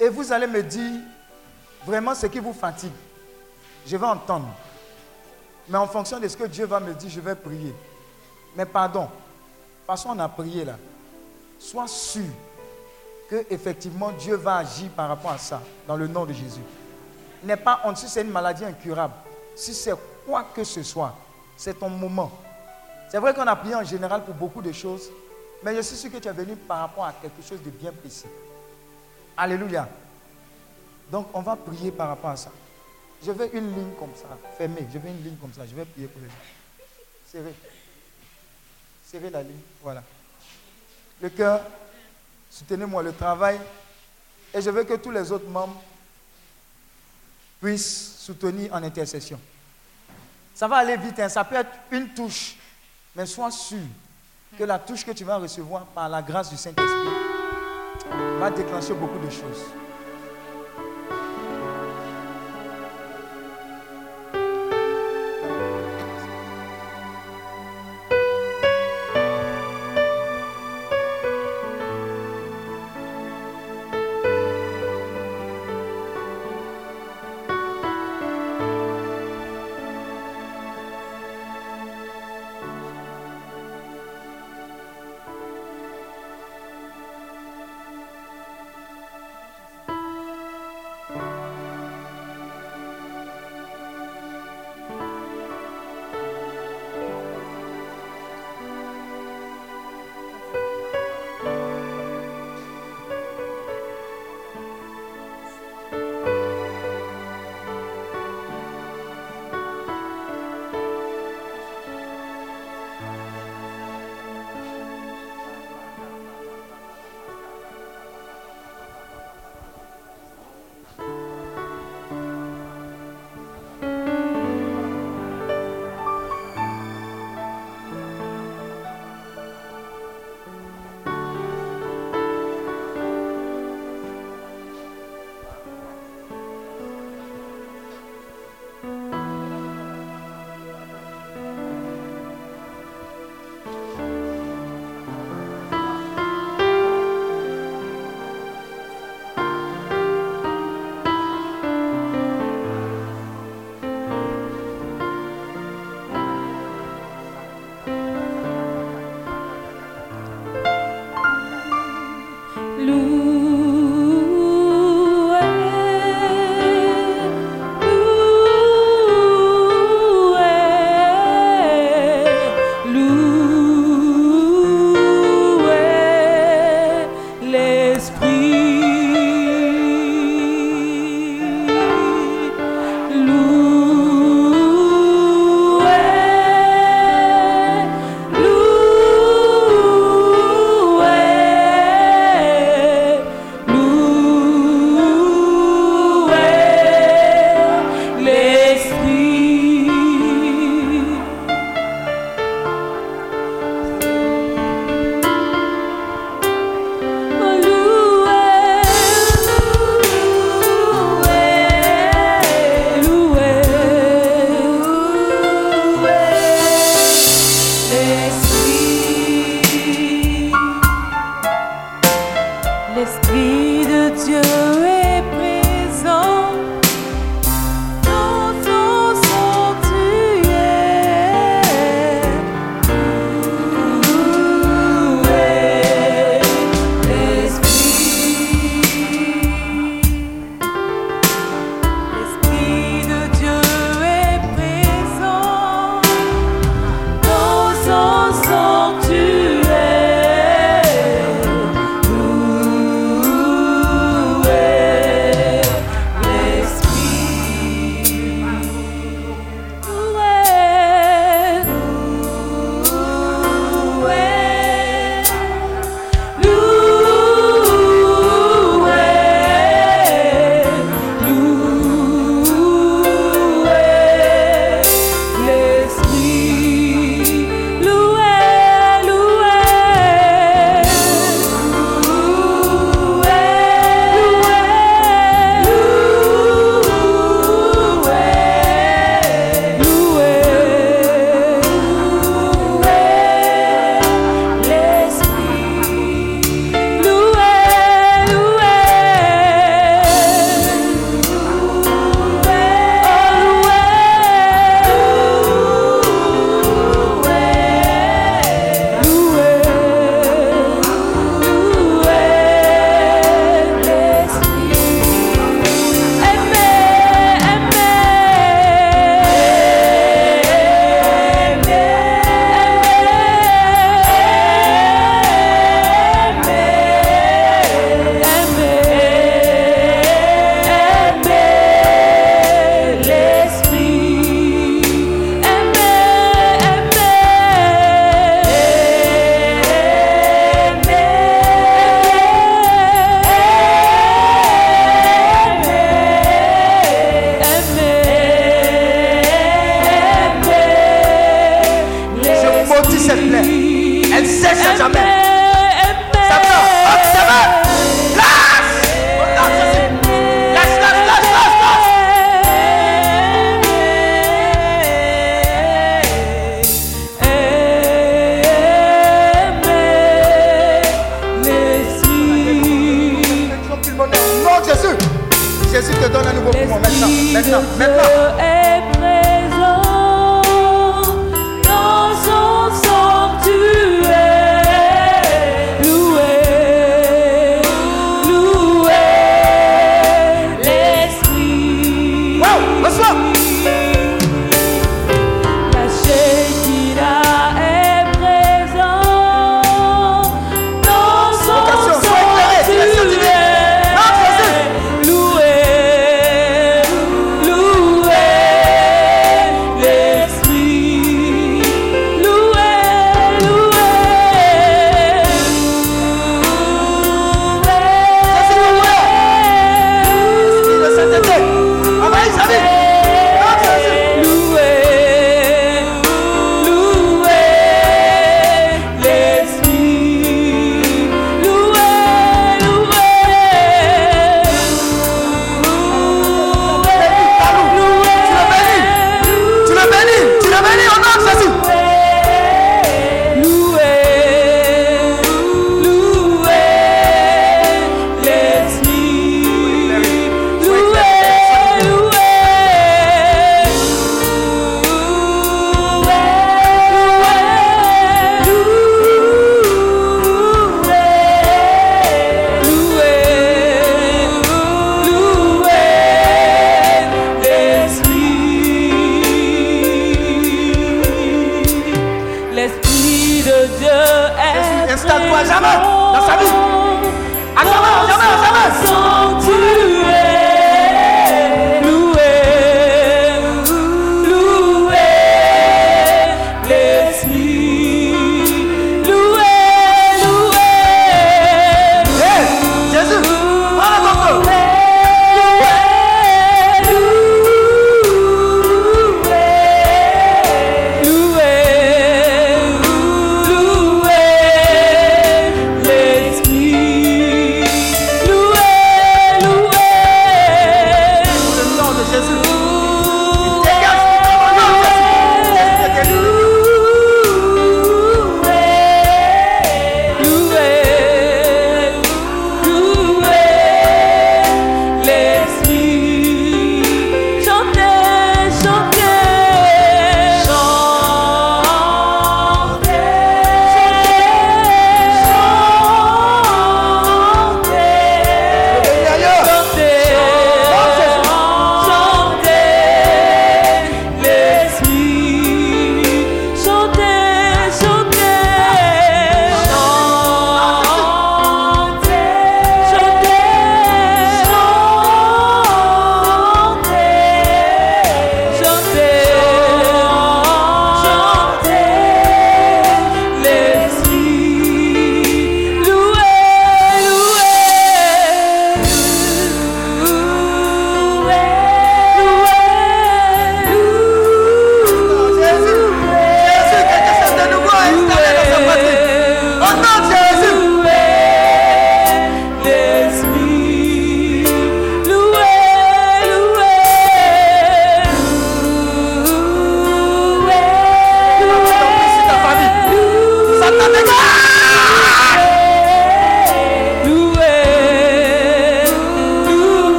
Et vous allez me dire vraiment ce qui vous fatigue. Je vais entendre. Mais en fonction de ce que Dieu va me dire, je vais prier. Mais pardon, parce qu'on a prié là. Sois sûr que effectivement Dieu va agir par rapport à ça, dans le nom de Jésus. N'est pas honte si c'est une maladie incurable, si c'est quoi que ce soit, c'est ton moment. C'est vrai qu'on a prié en général pour beaucoup de choses, mais je suis sûr que tu es venu par rapport à quelque chose de bien précis. Alléluia. Donc on va prier par rapport à ça. Je veux une ligne comme ça, fermée. Je veux une ligne comme ça. Je vais prier pour les gens. Serrez. Serrez la ligne. Voilà. Le cœur, soutenez-moi le travail. Et je veux que tous les autres membres puissent soutenir en intercession. Ça va aller vite, hein. ça peut être une touche, mais sois sûr que la touche que tu vas recevoir par la grâce du Saint-Esprit va déclencher beaucoup de choses.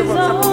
Est Ça coûte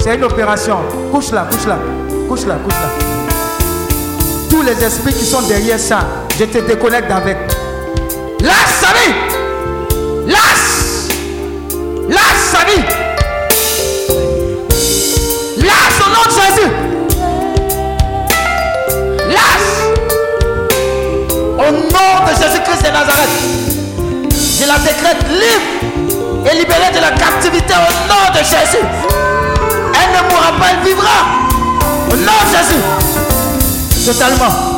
C'est une opération. Couche là, couche là. Couche là, couche là. Tous les esprits qui sont derrière ça, je te déconnecte avec. Lâche sa vie. Lâche. Lâche sa vie. Lâche au nom de Jésus. Lâche. Au nom de Jésus-Christ de Nazareth. Je la décrète libre et libérée de la captivité au nom Jésus. Elle ne mourra pas, elle vivra. Au nom de Jésus. Totalement.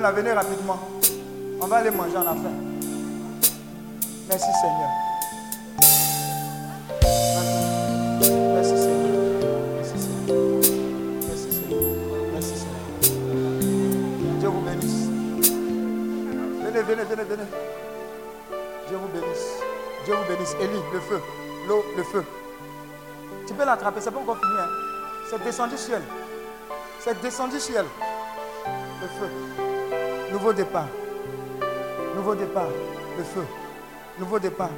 La venez rapidement. On va aller manger, on a faim. Merci Seigneur. Merci Seigneur. Merci. Merci. Merci vous bénisse. Venez, venez, venez, venez. Dieu vous bénisse. Dieu vous bénisse. Élie, le feu. L'eau, le feu. Tu peux l'attraper, c'est pas encore fini. Hein? C'est descendu ciel. C'est descendu ciel. Le feu. Nouveau départ. Nouveau départ. Le feu. Nouveau départ.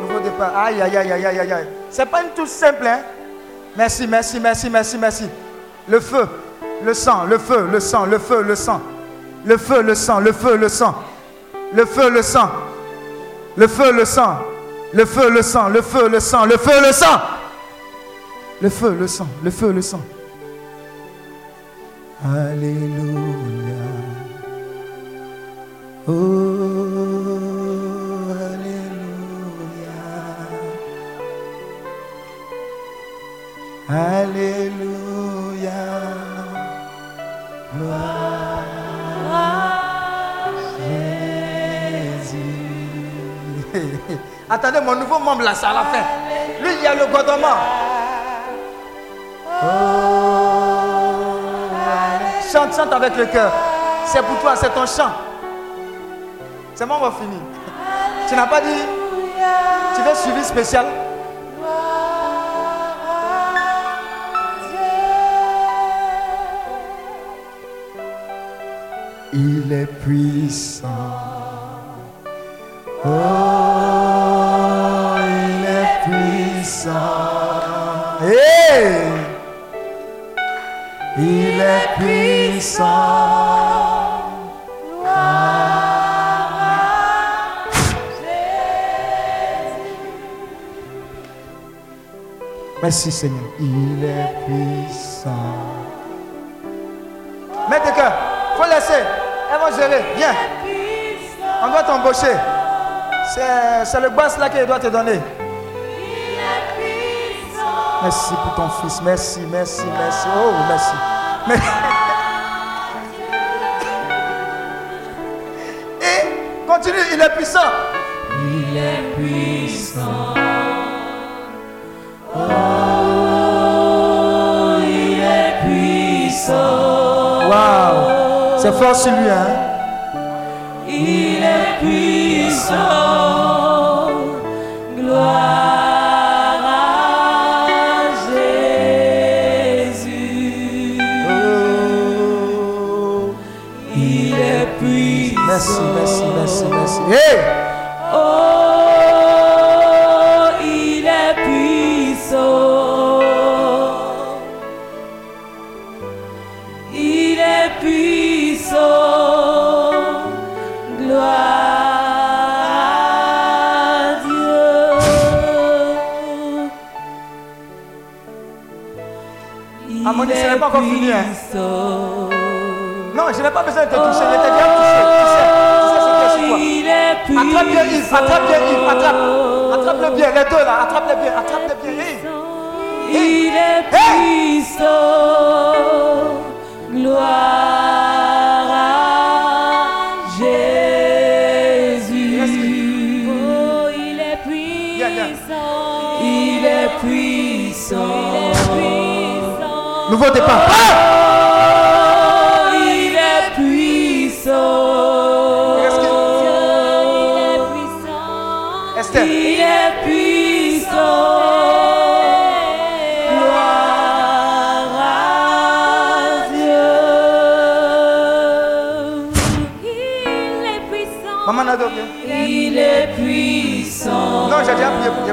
Nouveau départ. Aïe, aïe, aïe, aïe, aïe, aïe. C'est pas une touche simple, hein? Merci, merci, merci, merci, merci. Le feu, le sang, le feu, le sang, le feu, le sang. Le feu, le sang, le feu, le sang. Le feu, le sang. Le feu, le sang. Le feu, le sang, le feu, le sang, le feu, le sang. Le feu, le sang, le feu, le sang. Alléluia. Attendez, mon nouveau membre là, c'est à la fin. Lui, il y a le godement. Oh, chante, chante avec le cœur. C'est pour toi, c'est ton chant. C'est moi, on va finir. Tu n'as pas dit, tu veux suivi spécial Il est puissant. Oh, il est puissant. Hey! Il est puissant. Merci Seigneur. Il est puissant. Mets tes cœurs. Faut laisser. Elles vont gérer. Viens. On doit t'embaucher. C'est le boss là qui doit te donner. Merci pour ton fils. Merci, merci, merci. Oh, merci. [LAUGHS] Et continue, il est puissant. Il est puissant. Sur lui, hein. Nouveau départ. Ah! Oh, il est puissant. Qu'est-ce qu'il- Il est puissant. Esther. Il est puissant. Gloire à Dieu. Il est puissant. Maman Nado, viens. Il est puissant. Non, j'ai déjà prié pour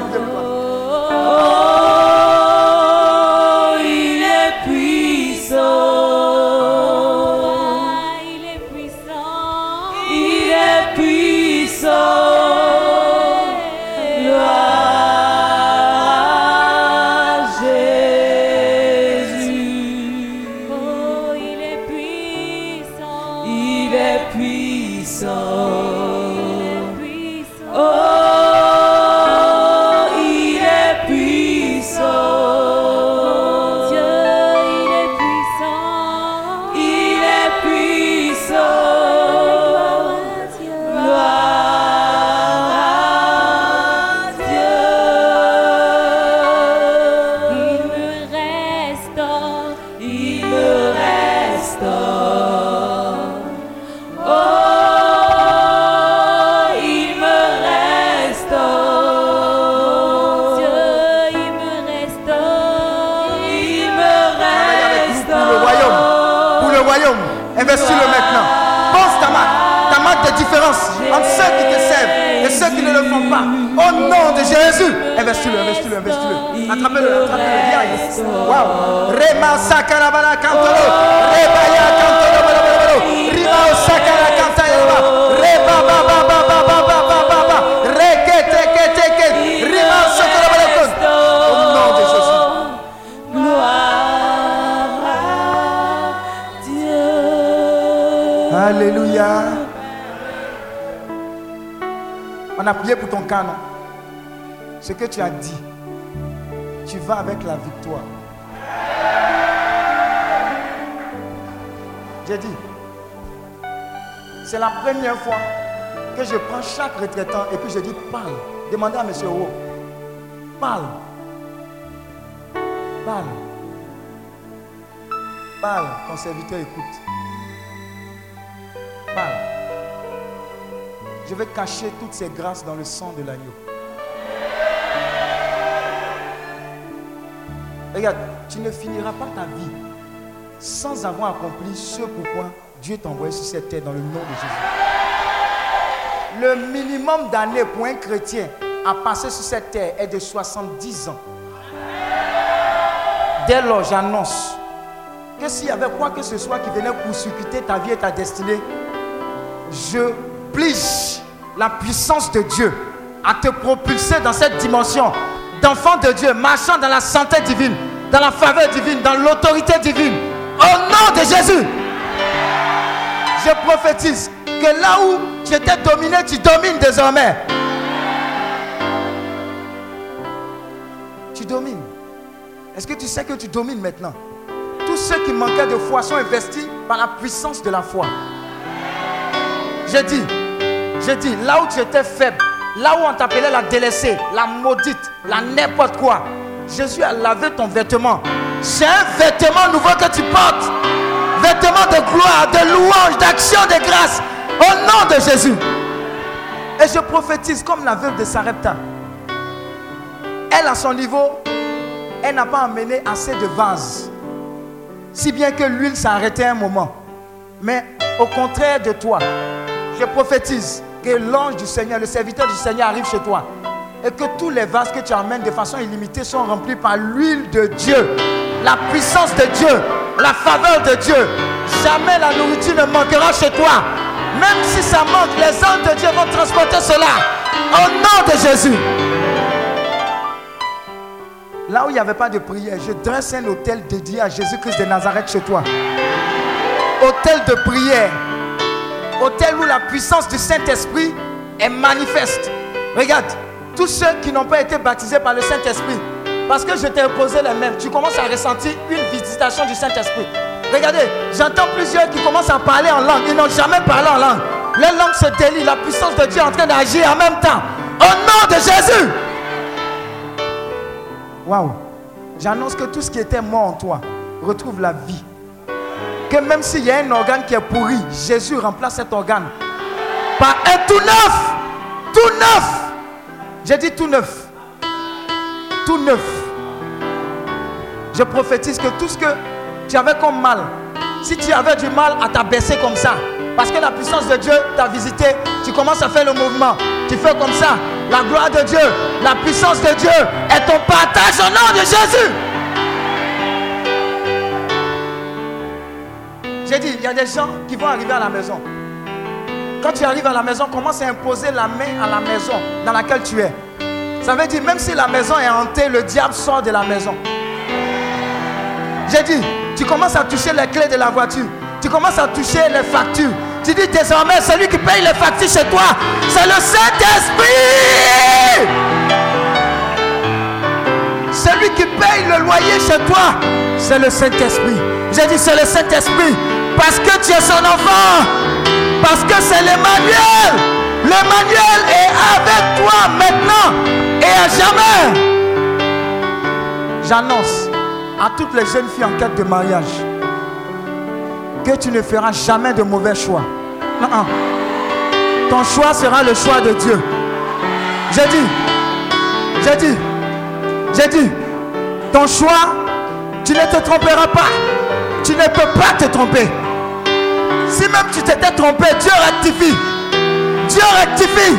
Rema sakarabala kantoro. Rebaya kantoro. bolo, bolo, bolo. Rima sakara kantayaba. Reba ba ba ba ba ba ba ba ba ba. Rekete kete kete. Rima sakara bolo, bolo. Au nom de Jésus. Gloire à Dieu. Alléluia. On a prié pour ton canon. Ce que tu as dit, tu vas avec la victoire. C'est la première fois que je prends chaque retraitant et puis je dis parle. Demandez à M. Oro. Parle. Parle. Parle. Ton serviteur écoute. Parle. Je vais cacher toutes ces grâces dans le sang de l'agneau. Regarde, tu ne finiras pas ta vie sans avoir accompli ce pourquoi Dieu t'a envoyé sur cette terre dans le nom de Jésus. Le minimum d'années pour un chrétien à passer sur cette terre est de 70 ans. Dès lors, j'annonce que s'il y avait quoi que ce soit qui venait court-circuiter ta vie et ta destinée, je plige la puissance de Dieu à te propulser dans cette dimension d'enfant de Dieu, marchant dans la santé divine, dans la faveur divine, dans l'autorité divine. Au nom de Jésus, je prophétise que là où tu étais dominé, tu domines désormais. Tu domines. Est-ce que tu sais que tu domines maintenant? Tous ceux qui manquaient de foi sont investis par la puissance de la foi. Je dis, je dis, là où tu étais faible, là où on t'appelait la délaissée, la maudite, la n'importe quoi, Jésus a lavé ton vêtement. C'est un vêtement nouveau que tu portes. Vêtements de gloire, de louange, d'action, de grâce. Au nom de Jésus. Et je prophétise comme la veuve de Sarepta. Elle, à son niveau, elle n'a pas amené assez de vases. Si bien que l'huile s'est arrêtée un moment. Mais au contraire de toi, je prophétise que l'ange du Seigneur, le serviteur du Seigneur arrive chez toi. Et que tous les vases que tu amènes de façon illimitée sont remplis par l'huile de Dieu, la puissance de Dieu, la faveur de Dieu. Jamais la nourriture ne manquera chez toi. Même si ça manque, les anges de Dieu vont transporter cela. Au nom de Jésus. Là où il n'y avait pas de prière, je dresse un hôtel dédié à Jésus-Christ de Nazareth chez toi. Hôtel de prière. Hôtel où la puissance du Saint-Esprit est manifeste. Regarde, tous ceux qui n'ont pas été baptisés par le Saint-Esprit, parce que je t'ai imposé les mêmes, tu commences à ressentir une visitation du Saint-Esprit. Regardez, j'entends plusieurs qui commencent à parler en langue. Ils n'ont jamais parlé en langue. Les langues se délient. La puissance de Dieu est en train d'agir en même temps. Au nom de Jésus. Waouh. J'annonce que tout ce qui était mort en toi retrouve la vie. Que même s'il y a un organe qui est pourri, Jésus remplace cet organe par un tout neuf. Tout neuf. J'ai dit tout neuf. Tout neuf. Je prophétise que tout ce que tu avais comme mal, si tu avais du mal à t'abaisser comme ça, parce que la puissance de Dieu t'a visité, tu commences à faire le mouvement. Tu fais comme ça. La gloire de Dieu, la puissance de Dieu est ton partage au nom de Jésus. J'ai dit, il y a des gens qui vont arriver à la maison. Quand tu arrives à la maison, commence à imposer la main à la maison dans laquelle tu es. Ça veut dire, même si la maison est hantée, le diable sort de la maison. J'ai dit, tu commences à toucher les clés de la voiture. Tu commences à toucher les factures. Tu dis désormais, celui qui paye les factures chez toi, c'est le Saint-Esprit. Celui qui paye le loyer chez toi, c'est le Saint-Esprit. J'ai dit, c'est le Saint-Esprit. Parce que tu es son enfant. Parce que c'est l'Emmanuel. L'Emmanuel est avec toi maintenant et à jamais. J'annonce à toutes les jeunes filles en quête de mariage que tu ne feras jamais de mauvais choix. Ton choix sera le choix de Dieu. J'ai dit, j'ai dit, j'ai dit, ton choix, tu ne te tromperas pas. Tu ne peux pas te tromper. Si même tu t'étais trompé, Dieu rectifie. Dieu rectifie.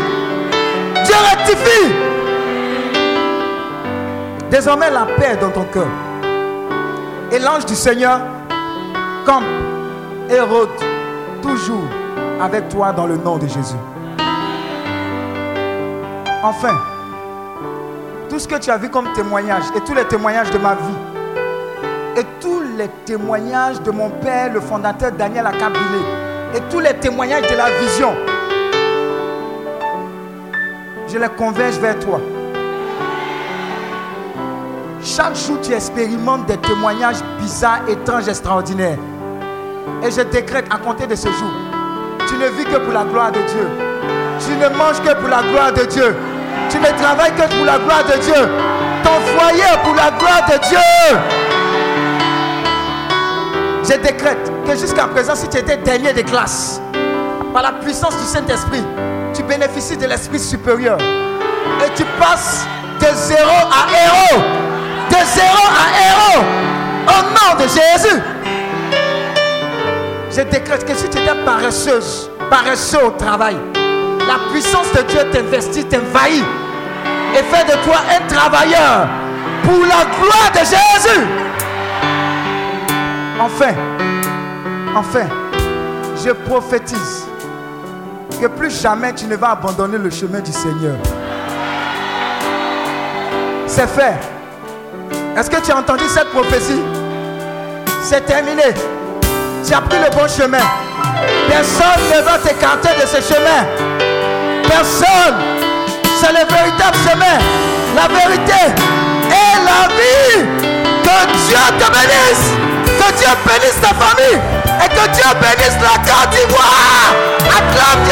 Dieu rectifie. Désormais, la paix est dans ton cœur. Et l'ange du Seigneur campe et rôde toujours avec toi dans le nom de Jésus. Enfin, tout ce que tu as vu comme témoignage et tous les témoignages de ma vie et tous les témoignages de mon père, le fondateur Daniel Akabilé et tous les témoignages de la vision, je les converge vers toi. Chaque jour, tu expérimentes des témoignages bizarres, étranges, extraordinaires. Et je décrète à compter de ce jour, tu ne vis que pour la gloire de Dieu. Tu ne manges que pour la gloire de Dieu. Tu ne travailles que pour la gloire de Dieu. Ton foyer pour la gloire de Dieu. Je décrète que jusqu'à présent, si tu étais dernier de classe, par la puissance du Saint-Esprit, tu bénéficies de l'Esprit supérieur. Et tu passes de zéro à héros. De zéro à héros. Au nom de Jésus. Je décrète que si tu étais paresseuse, paresseux au travail, la puissance de Dieu t'investit, t'envahit et fait de toi un travailleur pour la gloire de Jésus. Enfin, enfin, je prophétise que plus jamais tu ne vas abandonner le chemin du Seigneur. C'est fait. Est-ce que tu as entendu cette prophétie? C'est terminé. Tu as pris le bon chemin. Personne ne va t'écarter de ce chemin. Personne. C'est le véritable chemin. La vérité et la vie. Que Dieu te bénisse. Que Dieu bénisse ta famille. Et que Dieu bénisse la Côte d'Ivoire. Acclame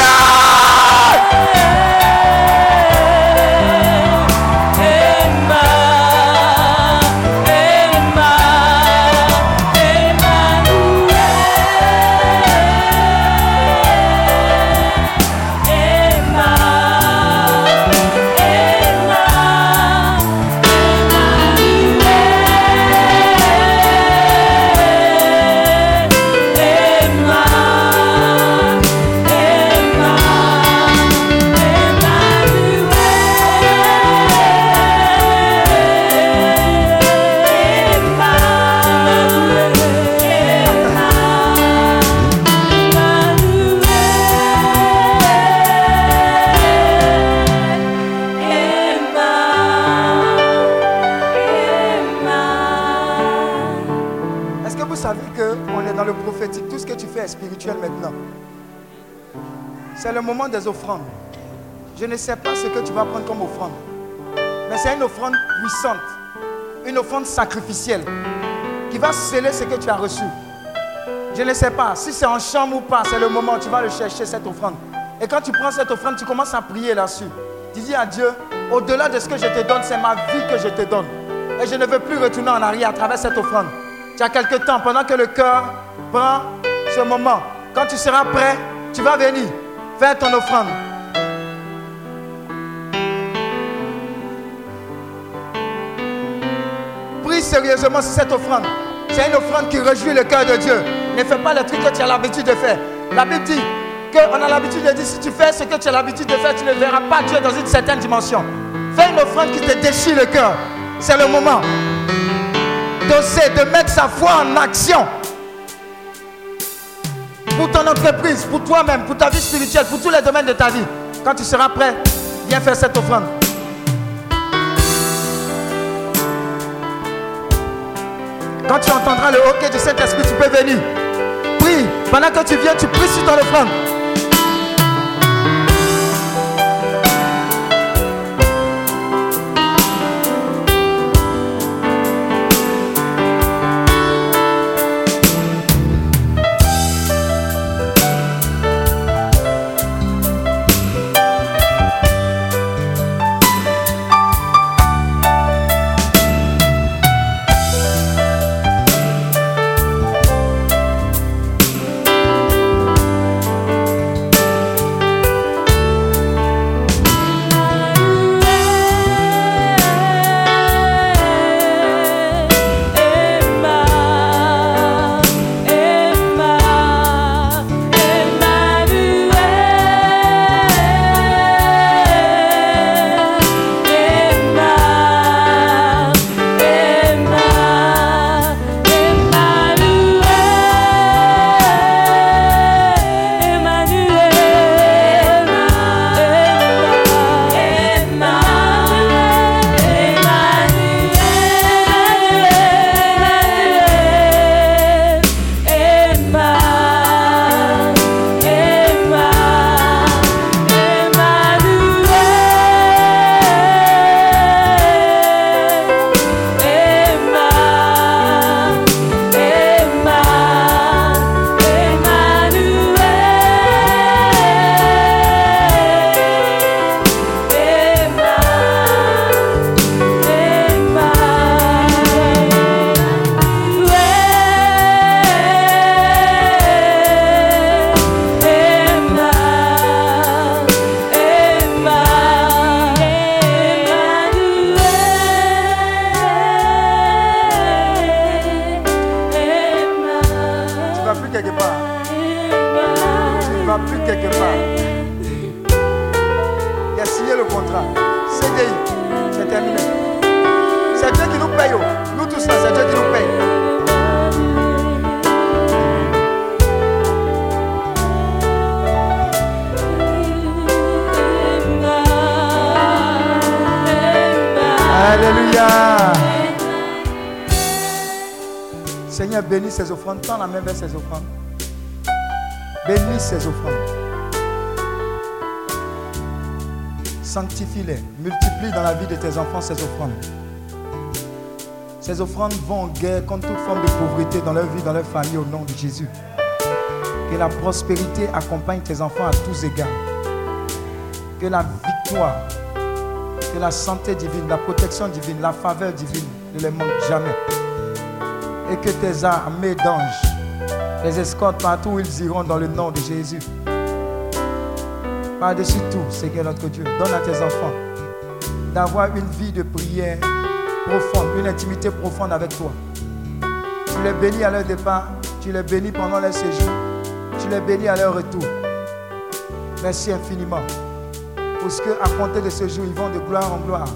spirituel maintenant. C'est le moment des offrandes. Je ne sais pas ce que tu vas prendre comme offrande. Mais c'est une offrande puissante. Une offrande sacrificielle. Qui va sceller ce que tu as reçu. Je ne sais pas. Si c'est en chambre ou pas, c'est le moment. Tu vas le chercher, cette offrande. Et quand tu prends cette offrande, tu commences à prier là-dessus. Tu dis à Dieu, au-delà de ce que je te donne, c'est ma vie que je te donne. Et je ne veux plus retourner en arrière à travers cette offrande. Tu as quelque temps, pendant que le cœur prend ce moment. Quand tu seras prêt, tu vas venir faire ton offrande. Prie sérieusement cette offrande. C'est une offrande qui réjouit le cœur de Dieu. Ne fais pas le truc que tu as l'habitude de faire. La Bible dit qu'on a l'habitude de dire si tu fais ce que tu as l'habitude de faire, tu ne verras pas Dieu dans une certaine dimension. Fais une offrande qui te déchire le cœur. C'est le moment d'oser, de mettre sa foi en action. Pour ton entreprise, pour toi-même, pour ta vie spirituelle, pour tous les domaines de ta vie. Quand tu seras prêt, viens faire cette offrande. Quand tu entendras le hockey du Saint-Esprit, tu peux venir. Prie. Pendant que tu viens, tu pries sur ton offrande. Bénis ces offrandes. Tends la main vers ces offrandes. Bénis ces offrandes. Sanctifie-les. Multiplie dans la vie de tes enfants ces offrandes. Ces offrandes vont en guerre contre toute forme de pauvreté dans leur vie, dans leur famille, au nom de Jésus. Que la prospérité accompagne tes enfants à tous égards. Que la victoire, que la santé divine, la protection divine, la faveur divine ne les manque jamais. Et que tes armées d'anges les escortent partout où ils iront dans le nom de Jésus. Par-dessus tout, Seigneur notre Dieu, donne à tes enfants d'avoir une vie de prière profonde, une intimité profonde avec toi. Tu les bénis à leur départ, tu les bénis pendant leur séjour, tu les bénis à leur retour. Merci infiniment. Pour ce que, à compter de ce jour, ils vont de gloire en gloire,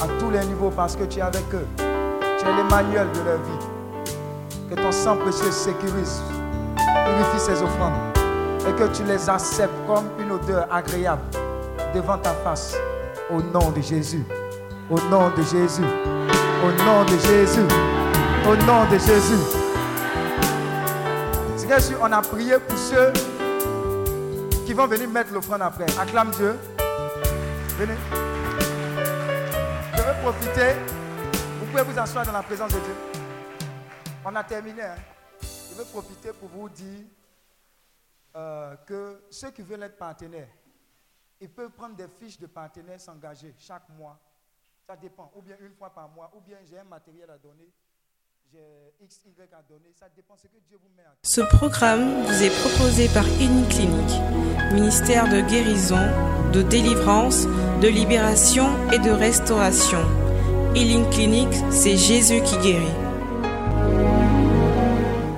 à tous les niveaux, parce que tu es avec eux. Tu es l'Emmanuel de leur vie. Ton précieux sécurise, purifie ces offrandes et que tu les acceptes comme une odeur agréable devant ta face. Au nom de Jésus. Au nom de Jésus. Au nom de Jésus. Au nom de Jésus. Sûr, on a prié pour ceux qui vont venir mettre l'offrande après. Acclame Dieu. Venez. Je veux profiter. Vous pouvez vous asseoir dans la présence de Dieu. On a terminé. hein. Je veux profiter pour vous dire euh, que ceux qui veulent être partenaires, ils peuvent prendre des fiches de partenaires, s'engager chaque mois. Ça dépend. Ou bien une fois par mois, ou bien j'ai un matériel à donner, j'ai X, Y à donner. Ça dépend ce que Dieu vous met Ce programme vous est proposé par Clinique, ministère de guérison, de délivrance, de libération et de restauration. Healing Clinic, c'est Jésus qui guérit. thank you